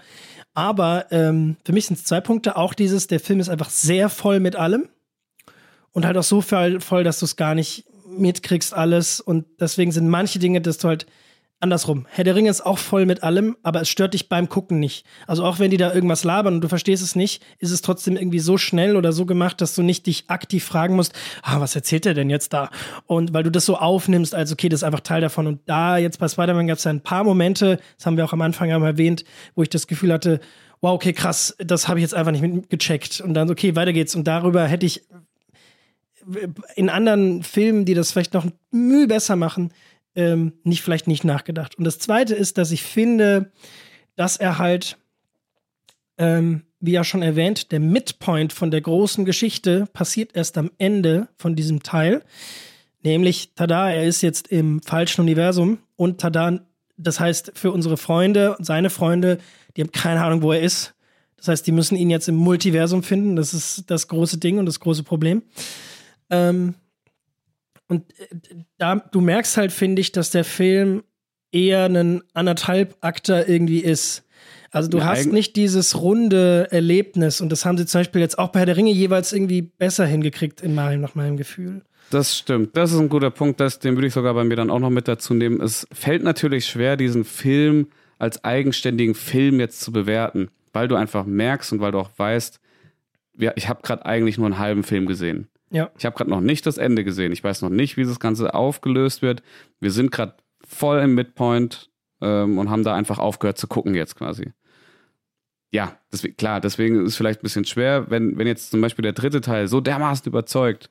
Aber ähm, für mich sind es zwei Punkte. Auch dieses, der Film ist einfach sehr voll mit allem und halt auch so voll, voll dass du es gar nicht mitkriegst alles. Und deswegen sind manche Dinge, dass du halt andersrum. Herr der Ringe ist auch voll mit allem, aber es stört dich beim Gucken nicht. Also auch wenn die da irgendwas labern und du verstehst es nicht, ist es trotzdem irgendwie so schnell oder so gemacht, dass du nicht dich aktiv fragen musst, ah, was erzählt er denn jetzt da? Und weil du das so aufnimmst, als okay, das ist einfach Teil davon. Und da jetzt bei Spider-Man gab es ja ein paar Momente, das haben wir auch am Anfang einmal erwähnt, wo ich das Gefühl hatte, wow, okay, krass, das habe ich jetzt einfach nicht mitgecheckt. Und dann, okay, weiter geht's. Und darüber hätte ich in anderen Filmen, die das vielleicht noch Mühe besser machen, ähm, nicht vielleicht nicht nachgedacht. Und das Zweite ist, dass ich finde, dass er halt, ähm, wie ja schon erwähnt, der Midpoint von der großen Geschichte passiert erst am Ende von diesem Teil. Nämlich, tada, er ist jetzt im falschen Universum und tada, das heißt für unsere Freunde, seine Freunde, die haben keine Ahnung, wo er ist. Das heißt, die müssen ihn jetzt im Multiversum finden. Das ist das große Ding und das große Problem. Ähm, und äh, da, du merkst halt, finde ich, dass der Film eher ein anderthalb Akter irgendwie ist. Also du ja, hast nicht dieses runde Erlebnis und das haben sie zum Beispiel jetzt auch bei Herr der Ringe jeweils irgendwie besser hingekriegt in meinem, nach meinem Gefühl. Das stimmt. Das ist ein guter Punkt. Das, den würde ich sogar bei mir dann auch noch mit dazu nehmen. Es fällt natürlich schwer, diesen Film als eigenständigen Film jetzt zu bewerten, weil du einfach merkst und weil du auch weißt, ich habe gerade eigentlich nur einen halben Film gesehen. Ja. Ich habe gerade noch nicht das Ende gesehen. Ich weiß noch nicht, wie das Ganze aufgelöst wird. Wir sind gerade voll im Midpoint ähm, und haben da einfach aufgehört zu gucken jetzt quasi. Ja, deswegen, klar, deswegen ist es vielleicht ein bisschen schwer, wenn, wenn jetzt zum Beispiel der dritte Teil so dermaßen überzeugt.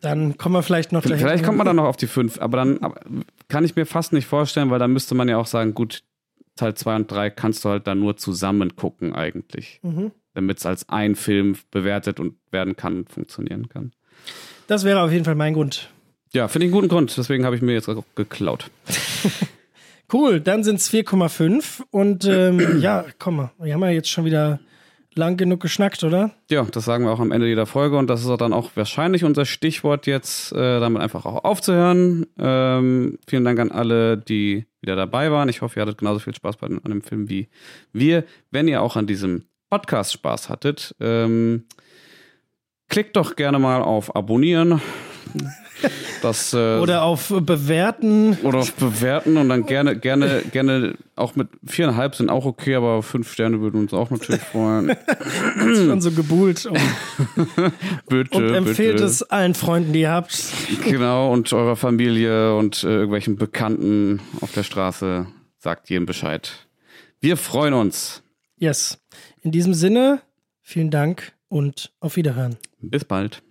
Dann kommen wir vielleicht noch Vielleicht dahin. kommt man dann noch auf die fünf, aber dann aber kann ich mir fast nicht vorstellen, weil dann müsste man ja auch sagen, gut, Teil zwei und drei kannst du halt dann nur zusammen gucken eigentlich. Mhm. Damit es als ein Film bewertet und werden kann und funktionieren kann. Das wäre auf jeden Fall mein Grund. Ja, finde ich einen guten Grund. Deswegen habe ich mir jetzt geklaut. cool, dann sind es 4,5. Und ähm, ja, komm mal, wir haben ja jetzt schon wieder lang genug geschnackt, oder? Ja, das sagen wir auch am Ende jeder Folge und das ist auch dann auch wahrscheinlich unser Stichwort jetzt, äh, damit einfach auch aufzuhören. Ähm, vielen Dank an alle, die wieder dabei waren. Ich hoffe, ihr hattet genauso viel Spaß bei, an dem Film wie wir. Wenn ihr auch an diesem Podcast Spaß hattet, ähm, Klickt doch gerne mal auf Abonnieren. Das, äh, oder auf Bewerten. Oder auf Bewerten und dann gerne, gerne, gerne auch mit viereinhalb sind auch okay, aber fünf Sterne würden uns auch natürlich freuen. schon so gebuhlt. Und, bitte, und empfehlt bitte. es allen Freunden, die ihr habt. Genau, und eurer Familie und äh, irgendwelchen Bekannten auf der Straße. Sagt jedem Bescheid. Wir freuen uns. Yes. In diesem Sinne, vielen Dank und auf Wiederhören. Bis bald.